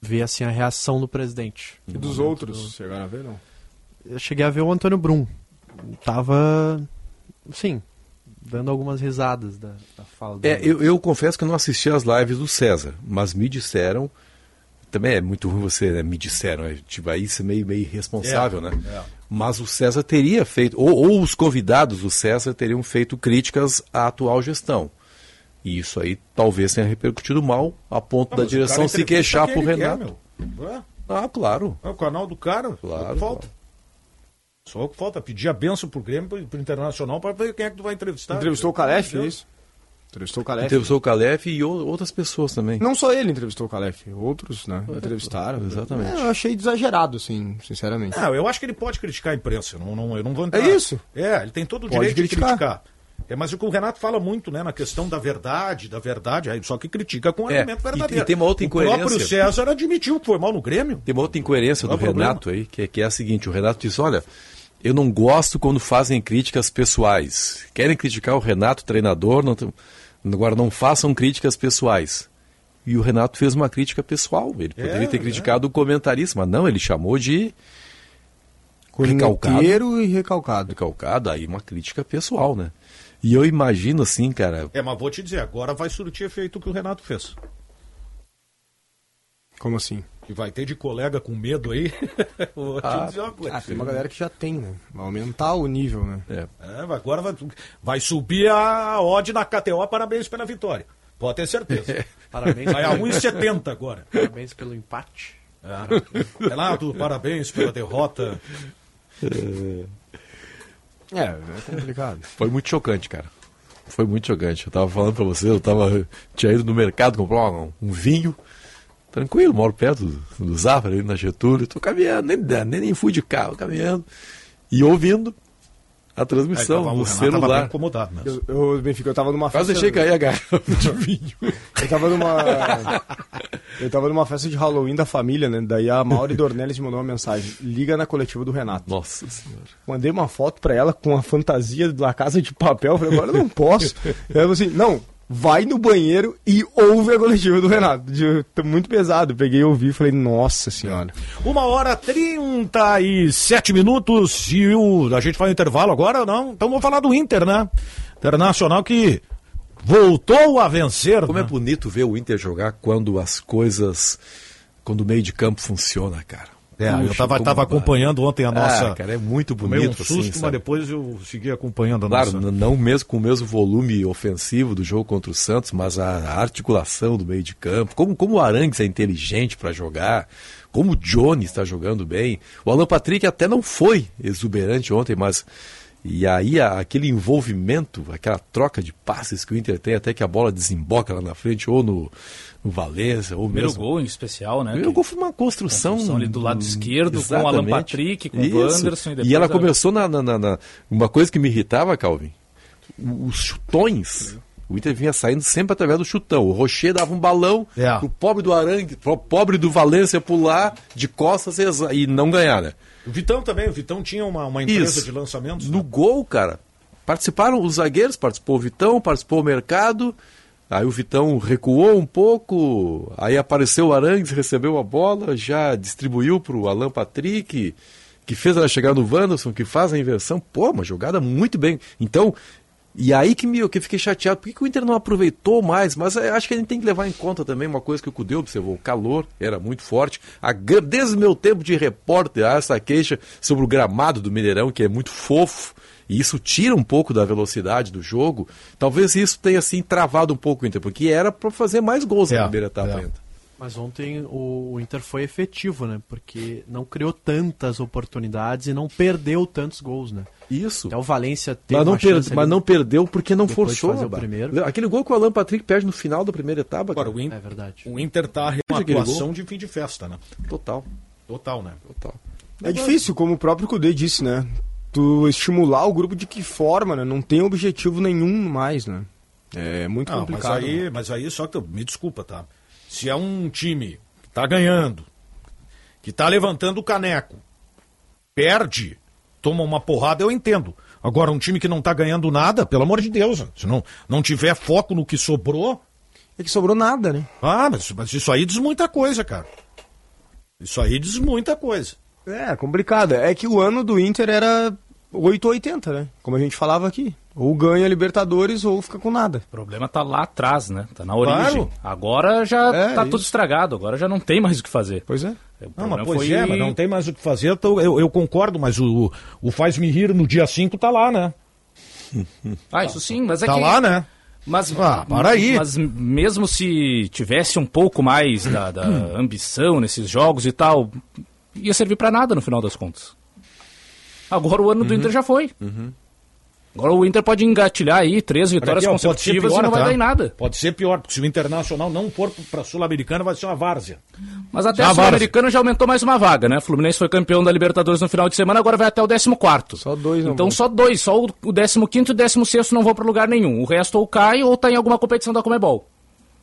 ver assim a reação do presidente. E dos outros, chegaram a ver, não? Eu cheguei a ver o Antônio Brum. Tava, sim, dando algumas risadas da, da fala É, dele. eu, eu confesso que eu não assisti às lives do César, mas me disseram. Também é muito ruim você, né? Me disseram, é, tipo, aí isso é meio, meio irresponsável, É, né? é. Mas o César teria feito, ou, ou os convidados do César teriam feito críticas à atual gestão. E isso aí talvez tenha repercutido mal a ponto Ah, da direção se queixar pro quer, Renato. meu. É, Ah, claro. é o canal do cara. Claro, falta. Só o que falta. Pedir a benção pro Grêmio, pro, pro Internacional, para ver quem é que tu vai entrevistar. Entrevistou o Calef, é isso? Entrevistou o Calef. Entrevistou o Calef e outras pessoas também. Não só ele entrevistou o Calef, outros, né? Entrevistaram. exatamente. É, eu achei exagerado, assim, sinceramente. Não, eu acho que ele pode criticar a imprensa. Não, não, eu não vou entrar. É isso. É, ele tem todo o Pode direito criticar. de criticar. É, mas o que o Renato fala muito, né, na questão da verdade, da verdade, aí só que critica com É, argumento e- verdadeiro. e tem uma outra O próprio incoerência. César admitiu que foi mal no Grêmio. Tem uma outra incoerência do problema? Renato aí, que é, que é a seguinte: o Renato diz: olha, eu não gosto quando fazem críticas pessoais. Querem criticar o Renato, treinador, não agora não façam críticas pessoais. E o Renato fez uma crítica pessoal. Ele poderia ter é. criticado o comentarista, mas não, ele chamou de recalcado. E recalcado. Recalcado, aí uma crítica pessoal, né? E eu imagino assim, cara, É, mas vou te dizer, agora vai surtir efeito o que o Renato fez. Como assim? Que vai ter de colega com medo aí. vou te Ah, dizer uma coisa. ah, tem uma galera que já tem, né? Vai aumentar o nível, né? É. É, agora vai, vai subir a odd na KTO, parabéns pela vitória. Pode ter certeza. Parabéns. Vai a 1,70 agora. Parabéns pelo empate. É. Renato, parabéns pela derrota. É, é complicado. Foi muito chocante, cara. Foi muito chocante. Eu tava falando pra você, eu tava. Tinha ido no mercado comprar um, um vinho. Tranquilo, moro perto do, do Zafra, ali na Getúlio. Tô caminhando, nem, nem, nem fui de carro, caminhando. E ouvindo a transmissão Aí, tava- o no Renato tava bem celular. incomodado mesmo. Eu, eu, Benfica, eu tava numa Quase festa... deixei cair a garrafa de vinho. Eu tava numa. Eu tava numa festa de Halloween da família, né? Daí a Mauri Dornelles me mandou uma mensagem. Liga na coletiva do Renato. Nossa senhora. Mandei uma foto pra ela com a fantasia da casa de papel. Falei, agora eu não posso. Ela falou assim: não, vai no banheiro e ouve a coletiva do Renato. De- tô muito pesado. Peguei e ouvi e falei, nossa senhora. Uma hora 37 minutos e o, a gente faz um intervalo agora, não? Então vamos falar do Inter, né? Internacional que voltou a vencer. Como é né? bonito ver o Inter jogar quando as coisas. Quando o meio de campo funciona, cara. É, eu Puxa, tava, como tava acompanhando ontem a nossa. Ah, cara, é muito bonito um susto, assim, mas sabe? depois eu segui acompanhando a Claro, nossa. n- não mesmo com o mesmo volume ofensivo do jogo contra o Santos, mas a, articulação do meio de campo, como, como o Arangues é inteligente para jogar, como o Johnny está jogando bem. O Alan Patrick até não foi exuberante ontem, mas e aí aquele envolvimento, aquela troca de passes que o Inter tem até que a bola desemboca lá na frente, ou no, no Valência, ou Primeiro mesmo... gol em especial, né? O primeiro que- gol foi uma construção. Construção ali do lado esquerdo, com o Alan Exatamente. Patrick, com o Isso. Wanderson, e depois ela a- começou na, na- na- na- Uma coisa que me irritava, Calvin, o- os chutões. O Inter vinha saindo sempre através do chutão. O Rocher dava um balão, É. o pobre do Arangue, pro pobre do Valência pular de costas e e não ganhar, né? O Vitão também, o Vitão tinha uma, uma empresa Isso. de lançamentos. No né? gol, cara, participaram os zagueiros, participou o Vitão, participou o Mercado. Aí o Vitão recuou um pouco, aí apareceu o Arangues, recebeu a bola, já distribuiu para o Alan Patrick, que fez ela chegar no Wanderson, que faz a inversão. Pô, uma jogada muito bem. Então, e aí que, me, que fiquei chateado, por que, que o Inter não aproveitou mais? Mas eu acho que a gente tem que levar em conta também uma coisa que o Cudeu observou, o calor era muito forte. A, desde o meu tempo de repórter, essa queixa sobre o gramado do Mineirão, que é muito fofo, e isso tira um pouco da velocidade do jogo. Talvez isso tenha assim travado um pouco o Inter, porque era para fazer mais gols É, na primeira etapa é. ainda. Mas ontem o, Inter foi efetivo, né? Porque não criou tantas oportunidades e não perdeu tantos gols, né? Isso. Até o Valência teve Mas não, uma per- chance mas ali não perdeu porque não forçou. fazer o primeiro. Aquele gol que o Alan Patrick perde no final da primeira etapa. Agora, o, In- É verdade. o Inter tá uma atuação de fim de festa, né? Total, Total, né? total. É difícil, como o próprio Kudê disse, né? Tu estimular o grupo de que forma, né? Não tem objetivo nenhum mais, né? É muito Não, mas complicado. né? aí, mas aí só que me desculpa, tá? Se é um time que tá ganhando, que tá levantando o caneco, perde, toma uma porrada, eu entendo. Agora, um time que não tá ganhando nada, pelo amor de Deus, se não, não tiver foco no que sobrou, É que sobrou nada, né? ah, mas, mas isso aí diz muita coisa, cara. Isso aí diz muita coisa. É, complicado. É que o ano do Inter era 8 ou 80, né? Como a gente falava aqui. Ou ganha Libertadores ou fica com nada. O problema tá lá atrás, né? Tá na origem. Claro. Agora já É, tá isso. tudo estragado, agora já não tem mais o que fazer. Pois é. O Não, mas pois foi- é, mas não tem mais o que fazer, então eu, eu concordo, mas o, o Faz-me Rir no dia 5 tá lá, né? Ah, isso sim, mas é Tá que... lá, né? Mas, Ah, para aí. mas mesmo se tivesse um pouco mais da, da ambição nesses jogos e tal, ia servir pra nada no final das contas. Agora o ano Uhum. do Inter já foi. Agora o Inter pode engatilhar aí três vitórias aqui, ó, consecutivas pior, e não vai tá? dar em nada. Pode ser pior, porque se o Internacional não for para a Sul-Americana, vai ser uma várzea. Mas até a Sul-Americana já aumentou mais uma vaga, né? O Fluminense foi campeão da Libertadores no final de semana, agora vai até o 14 Só dois, não Então vão. só dois, só o o 15 e o 16 não vão para lugar nenhum. O resto ou cai ou tá em alguma competição da Comebol.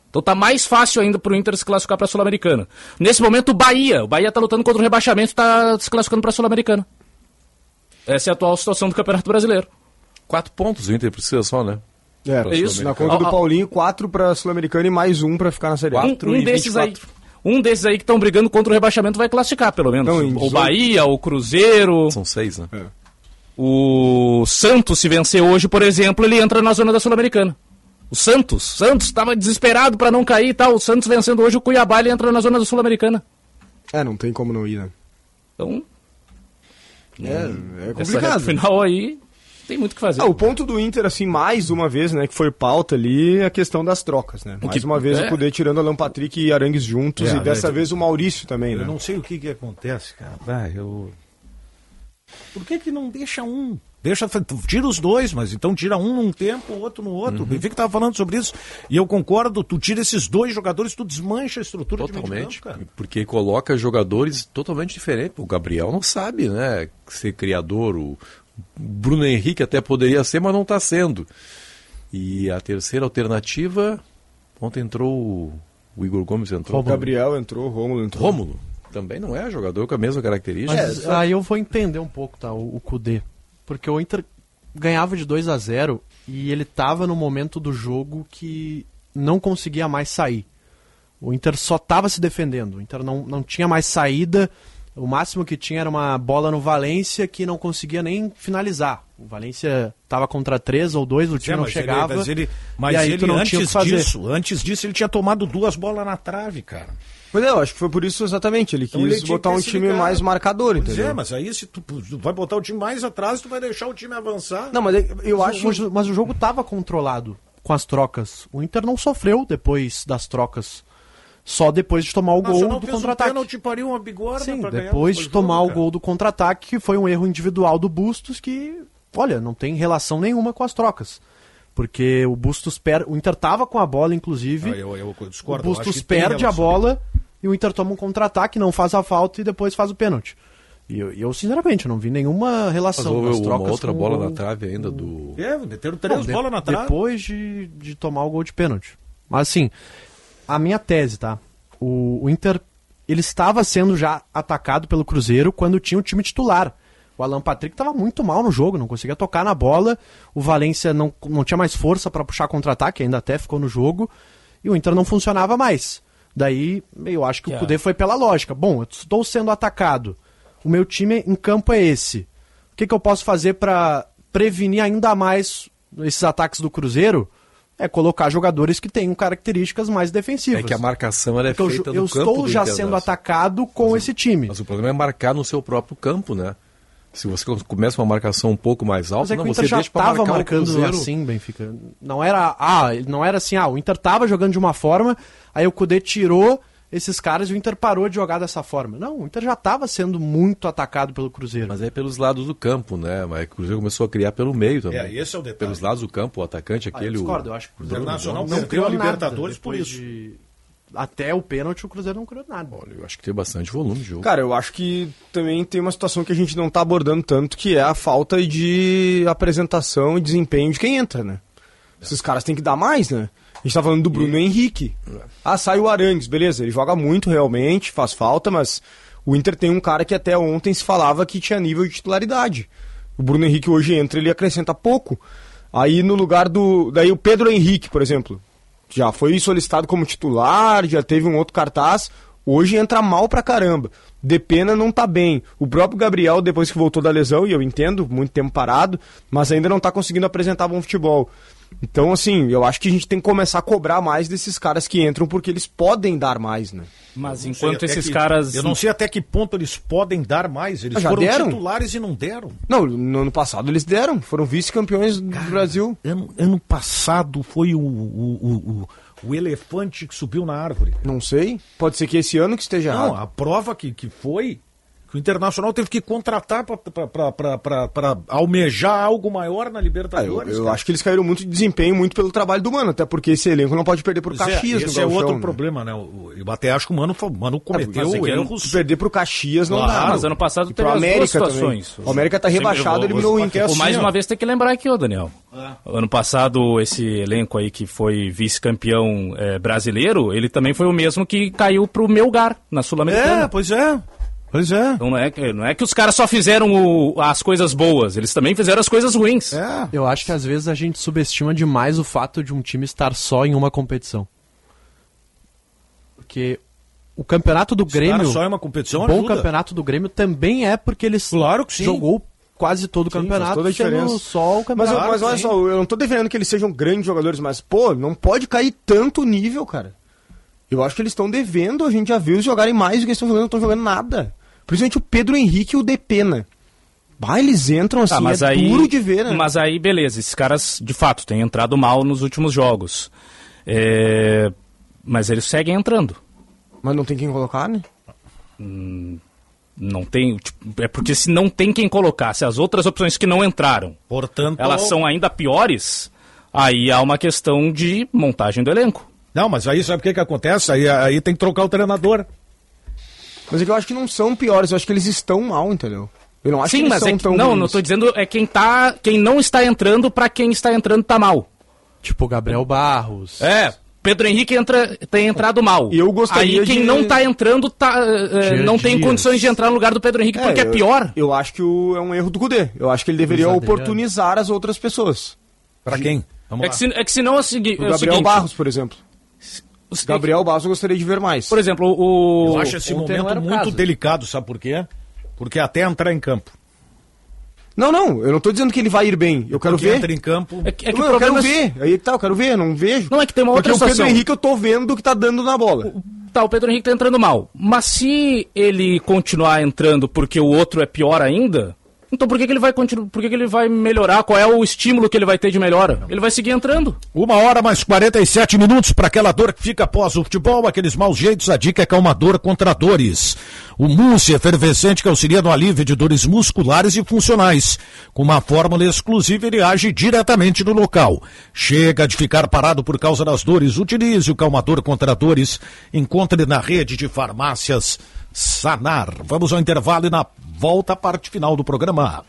Então tá mais fácil ainda pro Inter se classificar pra Sul-Americana. Nesse momento o Bahia, o Bahia tá lutando contra o rebaixamento, tá se classificando pra Sul-Americana. Essa é a atual situação do Campeonato Brasileiro. Quatro pontos o Inter precisa só, né? É, Pra isso. Na conta do. Paulinho, quatro pra Sul-Americana e mais um pra ficar na Série A. Um, um desses aí, um desses aí que estão brigando contra o rebaixamento vai classificar, pelo menos. Então, em o 18 Bahia, o Cruzeiro, São seis, né? o Santos, se vencer hoje, por exemplo, ele entra na zona da Sul-Americana. O Santos, Santos estava desesperado pra não cair e tal. O Santos vencendo hoje o Cuiabá, ele entra na zona da Sul-Americana. É, não tem como não ir, né? Então, É, é essa complicado. final aí tem muito o que fazer. Ah, o ponto do Inter, assim, mais uma vez, né, que foi pauta ali, é a questão das trocas, né? Mais Que- uma vez é. o poder tirando Alan Patrick e Arangues juntos, É, e dessa né, vez o Maurício também, né? Eu não sei o que que acontece, cara. Ah, eu... Por que que não deixa um? Deixa, tira os dois, mas então tira um num tempo, outro no outro. O Benfica estava falando sobre isso e eu concordo. Tu tira esses dois jogadores, tu desmancha a estrutura de de Totalmente. campo, cara. Porque coloca jogadores totalmente diferentes. O Gabriel não sabe, né? Ser criador. O Bruno Henrique até poderia ser, mas não está sendo. E a terceira alternativa, ontem entrou o- Igor Gomes entrou. O Gabriel entrou, o Rômulo entrou. Rômulo também não é jogador com a mesma característica. Mas aí eu vou entender um pouco, tá, o, o Kudê. Porque o Inter ganhava de 2 a 0 e ele tava no momento do jogo que não conseguia mais sair. O Inter só tava se defendendo. O Inter não, não tinha mais saída. O máximo que tinha era uma bola no Valência que não conseguia nem finalizar. O Valência tava contra três ou dois, o time É, não chegava. Ele, mas ele, mas e ele antes disso, antes disso, ele tinha tomado duas bolas na trave, cara. Pois é, eu acho que foi por isso exatamente. Ele quis Então ele tinha botar que um time ligado. mais marcador, Pois entendeu? é, mas aí se tu, tu vai botar o time mais atrás, tu vai deixar o time avançar. Não, mas eu Mas acho. o- Mas o jogo estava controlado com as trocas. O Inter não sofreu depois das trocas. Só depois de tomar o gol do um contra-ataque. pênalti, pariu uma bigorna Sim, depois o de tomar jogo, o gol do contra-ataque, que foi um erro individual do Bustos que, olha, não tem relação nenhuma com as trocas. Porque o Bustos perde. O Inter tava com a bola, inclusive. Ah, eu, eu discordo, o eu acho Bustos perde a bola e o Inter toma um contra-ataque, não faz a falta e depois faz o pênalti. E eu, eu, sinceramente, não vi nenhuma Mas relação houve com as uma trocas. outra com bola o na trave ainda do. É, meteram três Bom, de- bolas na trave. Depois de, de tomar o gol de pênalti. Mas assim, a minha tese, tá? O, o Inter, ele estava sendo já atacado pelo Cruzeiro quando tinha o time titular. O Alan Patrick estava muito mal no jogo, não conseguia tocar na bola. O Valência não, não tinha mais força para puxar contra-ataque, ainda até ficou no jogo. E o Inter não funcionava mais. Daí, eu acho que o Cudê foi pela lógica. Bom, eu estou sendo atacado. O meu time em campo é esse. O que, que eu posso fazer para prevenir ainda mais esses ataques do Cruzeiro? É colocar jogadores que tenham características mais defensivas. É que a marcação ela é Porque eu, feita eu no campo estou do já sendo né? atacado com esse time. Mas o problema é marcar no seu próprio campo, né? Se você começa uma marcação um pouco mais Mas alta, é que não, o você Inter já deixa o marcando Cruzeiro. assim, Benfica. Não era, ah, não era assim, ah, o Inter estava jogando de uma forma, aí o Cudê tirou esses caras e o Inter parou de jogar dessa forma. Não, o Inter já estava sendo muito atacado pelo Cruzeiro. Mas é pelos lados do campo, né? Mas o Cruzeiro começou a criar pelo meio também. É, esse é o detalhe. Pelos lados do campo, o atacante, Ah, eu aquele. discordo, o... eu acho que o Cruzeiro Internacional não perdeu criou a Libertadores por isso. de- Até o pênalti o Cruzeiro não criou nada. Olha, eu acho que tem bastante volume de jogo. Cara, eu acho que também tem uma situação que a gente não tá abordando tanto, que é a falta de apresentação e desempenho de quem entra, né? Esses caras têm que dar mais, né? A gente tá falando do Bruno Henrique. Ah, sai o Arangues, beleza, ele joga muito realmente, faz falta, mas o Inter tem um cara que até ontem se falava que tinha nível de titularidade. O Bruno Henrique hoje entra, ele acrescenta pouco. Aí no lugar do. Daí o Pedro Henrique, por exemplo, já foi solicitado como titular, já teve um outro cartaz. Hoje entra mal pra caramba. Depena não tá bem. O próprio Gabriel, depois que voltou da lesão, e eu entendo, muito tempo parado, mas ainda não tá conseguindo apresentar bom futebol. Então, assim, eu acho que a gente tem que começar a cobrar mais desses caras que entram, porque eles podem dar mais, né? Mas enquanto esses que- caras. Eu não sei até que ponto eles podem dar mais. Eles Ah, já foram deram? titulares e não deram. Não, no ano passado eles deram, foram vice-campeões do Brasil. Ano, ano passado foi o, o, o, o- o elefante que subiu na árvore. Não sei, pode ser que esse ano que esteja Não, errado. a prova que, que foi O Internacional teve que contratar para almejar algo maior na Ah, eu Libertadores. eu acho que eles caíram muito de desempenho, muito pelo trabalho do Mano, até porque esse elenco não pode perder pro Pois é, Caxias no esse é outro né? problema, né? O- Eu até acho que o Mano, o Mano cometeu é que erros. Perder pro Caxias não Claro, dá. mas ano passado E teve as duas América situações. Também. O América tá Sempre rebaixado, eliminou o Inter. Pô, mais uma vez tem que lembrar aqui, ô Daniel. É. Ano passado, esse elenco aí que foi vice-campeão eh, brasileiro, ele também foi o mesmo que caiu pro Melgar, na Sul-Americana. É, pois é. Pois é. Então não é, que- não é que os caras só fizeram o- as coisas boas, eles também fizeram as coisas ruins. É. Eu acho que às vezes a gente subestima demais o fato de um time estar só em uma competição. Porque o campeonato do Estar Grêmio. só em uma competição o bom ajuda. campeonato do Grêmio também é porque eles Claro que sim. jogou quase todo o Sim, campeonato toda a sendo diferença. só o Mas, campeonato. eu- mas olha só, eu não tô defendendo que eles sejam grandes jogadores, mas, pô, não pode cair tanto nível, cara. Eu acho que eles estão devendo, a gente já viu eles jogarem mais do que eles estão jogando, não estão jogando nada. Principalmente o Pedro Henrique e o Depena. Bah, eles entram assim, Tá, mas é aí, duro de ver, né? Mas aí, beleza, esses caras de fato têm entrado mal nos últimos jogos. É, Mas eles seguem entrando. Mas não tem quem colocar, né? Não tem. tipo, é porque se não tem quem colocar, se as outras opções que não entraram, Portanto. elas são ainda piores, aí há uma questão de montagem do elenco. Não, mas aí sabe o que, que acontece? Aí, aí tem que trocar o treinador. Mas é que eu acho que não são piores, eu acho que eles estão mal, entendeu? Eu não acho que Sim, eles mas são é que, tão não, ruins. não tô dizendo é quem tá, quem não está entrando pra quem está entrando tá mal. Tipo Gabriel Barros. É, Pedro Henrique entra, tem entrado mal. E eu gostaria Aí quem de- não tá entrando tá, Dias não tem Dias. condições de entrar no lugar do Pedro Henrique porque é eu- pior. Eu acho que o- é um erro do Cudê. Eu acho que ele deveria Luiz Adriano. oportunizar as outras pessoas. Pra quem? Vamos É lá. que, se, é que senão é o, segui- O é o Gabriel seguinte, Barros, por exemplo. Os- Gabriel Barros eu gostaria de ver mais. Por exemplo, o... Eu acho esse ontem momento o muito caso. delicado, sabe por quê? Porque até entrar em campo. Não, não, eu não tô dizendo que ele vai ir bem. Eu quero Porque ver. entra em campo. É que, é que Não, o eu quero é- ver. Aí que tá, eu quero ver, não vejo. Não, é que tem uma Porque outra o Pedro. Henrique eu tô vendo que tá dando na bola. Tá, o Pedro Henrique tá entrando mal. Mas se ele continuar entrando porque o outro é pior ainda, então por que, que ele vai continuar? Por que, que ele vai melhorar? Qual é o estímulo que ele vai ter de melhora? Ele vai seguir entrando. Uma hora mais 47 minutos para aquela dor que fica após o futebol, aqueles maus jeitos. A dica é calmador contra dores. O mousse efervescente que auxilia no alívio de dores musculares e funcionais. Com uma fórmula exclusiva, ele age diretamente no local. Chega de ficar parado por causa das dores. Utilize o calmador contra dores. Encontre na rede de farmácias Sanar. Vamos ao intervalo e na volta à parte final do programa.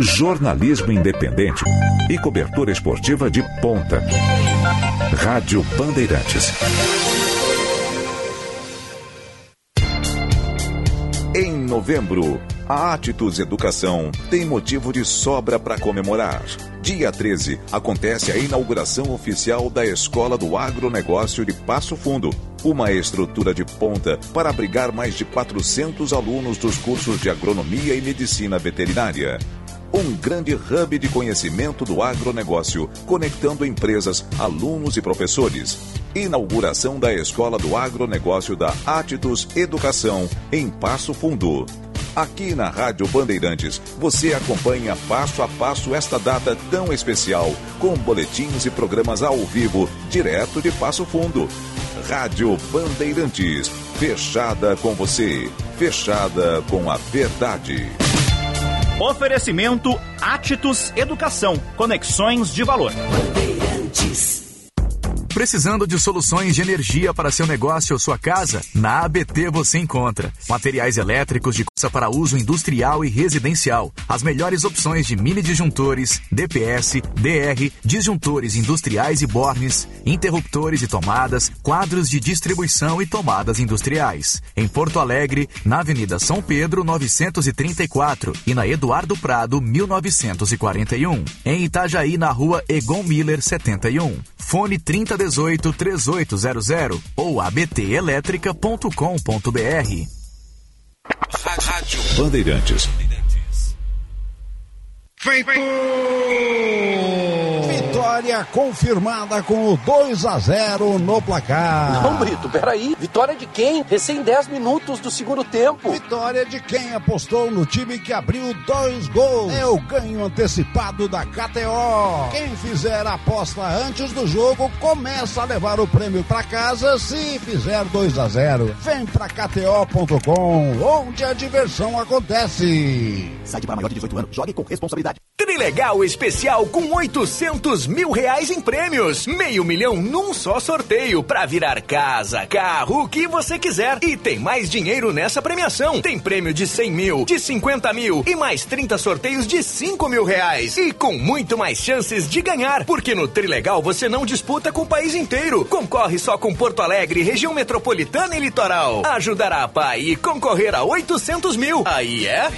Jornalismo independente e cobertura esportiva de ponta. Rádio Bandeirantes. Em novembro, a Atitudes Educação tem motivo de sobra para comemorar. Dia 13, acontece a inauguração oficial da Escola do Agronegócio de Passo Fundo, uma estrutura de ponta para abrigar mais de 400 alunos dos cursos de agronomia e medicina veterinária. Um grande hub de conhecimento do agronegócio, conectando empresas, alunos e professores. Inauguração da Escola do Agronegócio da Atitus Educação, em Passo Fundo. Aqui na Rádio Bandeirantes, você acompanha passo a passo esta data tão especial, com boletins e programas ao vivo, direto de Passo Fundo. Rádio Bandeirantes, fechada com você, fechada com a verdade. Oferecimento Atitus Educação. Conexões de valor. Precisando de soluções de energia para seu negócio ou sua casa? Na ABT você encontra materiais elétricos de para uso industrial e residencial, as melhores opções de mini disjuntores, DPS, DR, disjuntores industriais e bornes, interruptores e tomadas, quadros de distribuição e tomadas industriais. Em Porto Alegre, na Avenida São Pedro 934 e na Eduardo Prado 1941. Em Itajaí, na Rua Egon Miller 71. Fone 3018-3800 ou abtelétrica.com.br. Rádio Bandeirantes. Feito! Vitória! Confirmada com o 2 a 0 no placar. Não, Brito, peraí. Vitória de quem? Recém 10 minutos do segundo tempo. Vitória de quem apostou no time que abriu dois gols. É o ganho antecipado da KTO. Quem fizer a aposta antes do jogo começa a levar o prêmio para casa se fizer 2 a 0. Vem pra KTO.com, onde a diversão acontece. Site para maior de 18 anos. Jogue com responsabilidade. Trilegal especial com 800 mil reais em prêmios. Meio milhão num só sorteio para virar casa, carro, o que você quiser. E tem mais dinheiro nessa premiação. Tem prêmio de 100 mil, de 50 mil e mais 30 sorteios de 5 mil reais. E com muito mais chances de ganhar. Porque no Trilegal você não disputa com o país inteiro. Concorre só com Porto Alegre, região metropolitana e litoral. Ajudará a pai e concorrer a 800 mil. Aí é.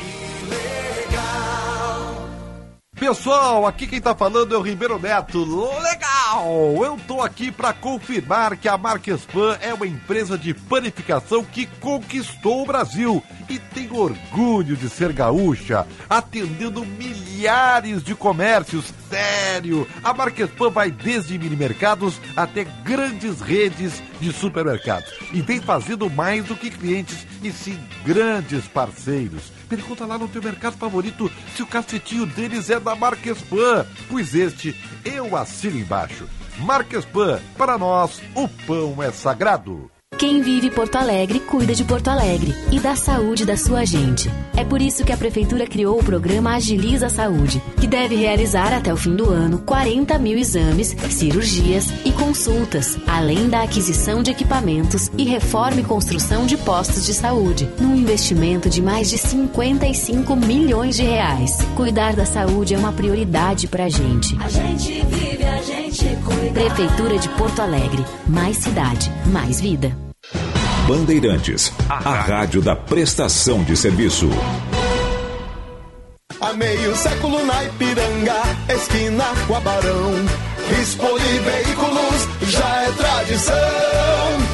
Pessoal, aqui quem tá falando é o Ribeiro Neto. Legal! Eu tô aqui para confirmar que a Marquespan é uma empresa de panificação que conquistou o Brasil e tem orgulho de ser gaúcha, atendendo milhares de comércios. Sério! A Marquespan vai desde mini mercados até grandes redes de supermercados e vem fazendo mais do que clientes e sim grandes parceiros. Pergunta lá no teu mercado favorito se o cacetinho deles é da Marquespan, pois este eu assino embaixo. Marquespan, para nós, o pão é sagrado. Quem vive Porto Alegre cuida de Porto Alegre e da saúde da sua gente. É por isso que a Prefeitura criou o programa Agiliza a Saúde, que deve realizar até o fim do ano 40 mil exames, cirurgias e consultas, além da aquisição de equipamentos e reforma e construção de postos de saúde, num investimento de mais de 55 milhões de reais. Cuidar da saúde é uma prioridade pra gente. A gente vive, a gente cuida. Prefeitura de Porto Alegre. Mais cidade, mais vida. Bandeirantes, a rádio da prestação de serviço. Há meio século na Ipiranga, esquina com a Barão. Expoli Veículos já é tradição.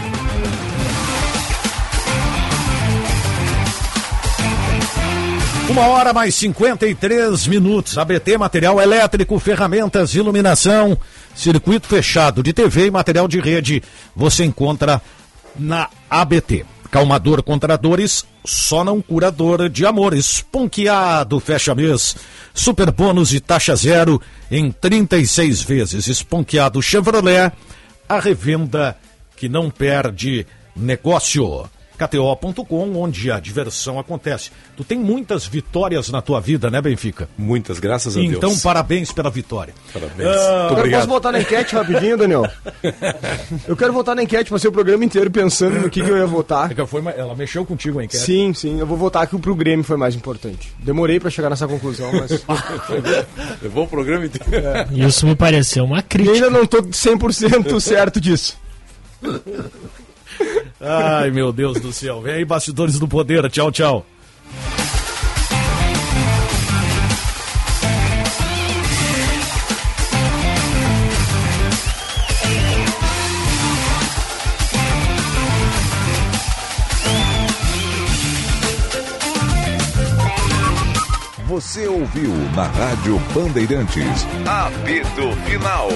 Uma hora mais 53 minutos. ABT Material Elétrico, ferramentas, iluminação, circuito fechado de TV e material de rede. Você encontra na ABT. Calmador contra dores, só não curador de amor. Esponqueado, fecha mês. Super bônus e taxa zero em 36 vezes. Esponqueado Chevrolet, a revenda que não perde negócio. KTO.com, onde a diversão acontece. Tu tem muitas vitórias na tua vida, né, Benfica? Muitas, graças a Deus. Então, parabéns pela vitória. Parabéns. Uh. Posso voltar na enquete rapidinho, Daniel? eu quero voltar na enquete, passei o programa inteiro pensando no que, que eu ia votar. É foi, ela mexeu contigo a enquete? Sim, sim. Eu vou votar que o pro Grêmio foi mais importante. Demorei pra chegar nessa conclusão, mas. Levou o programa inteiro. É. Isso me pareceu uma E crítica. ainda não tô 100% certo disso. Ai, meu Deus do céu. Vem aí, bastidores do poder. Tchau, tchau. Você ouviu na Rádio Bandeirantes. Apito Final.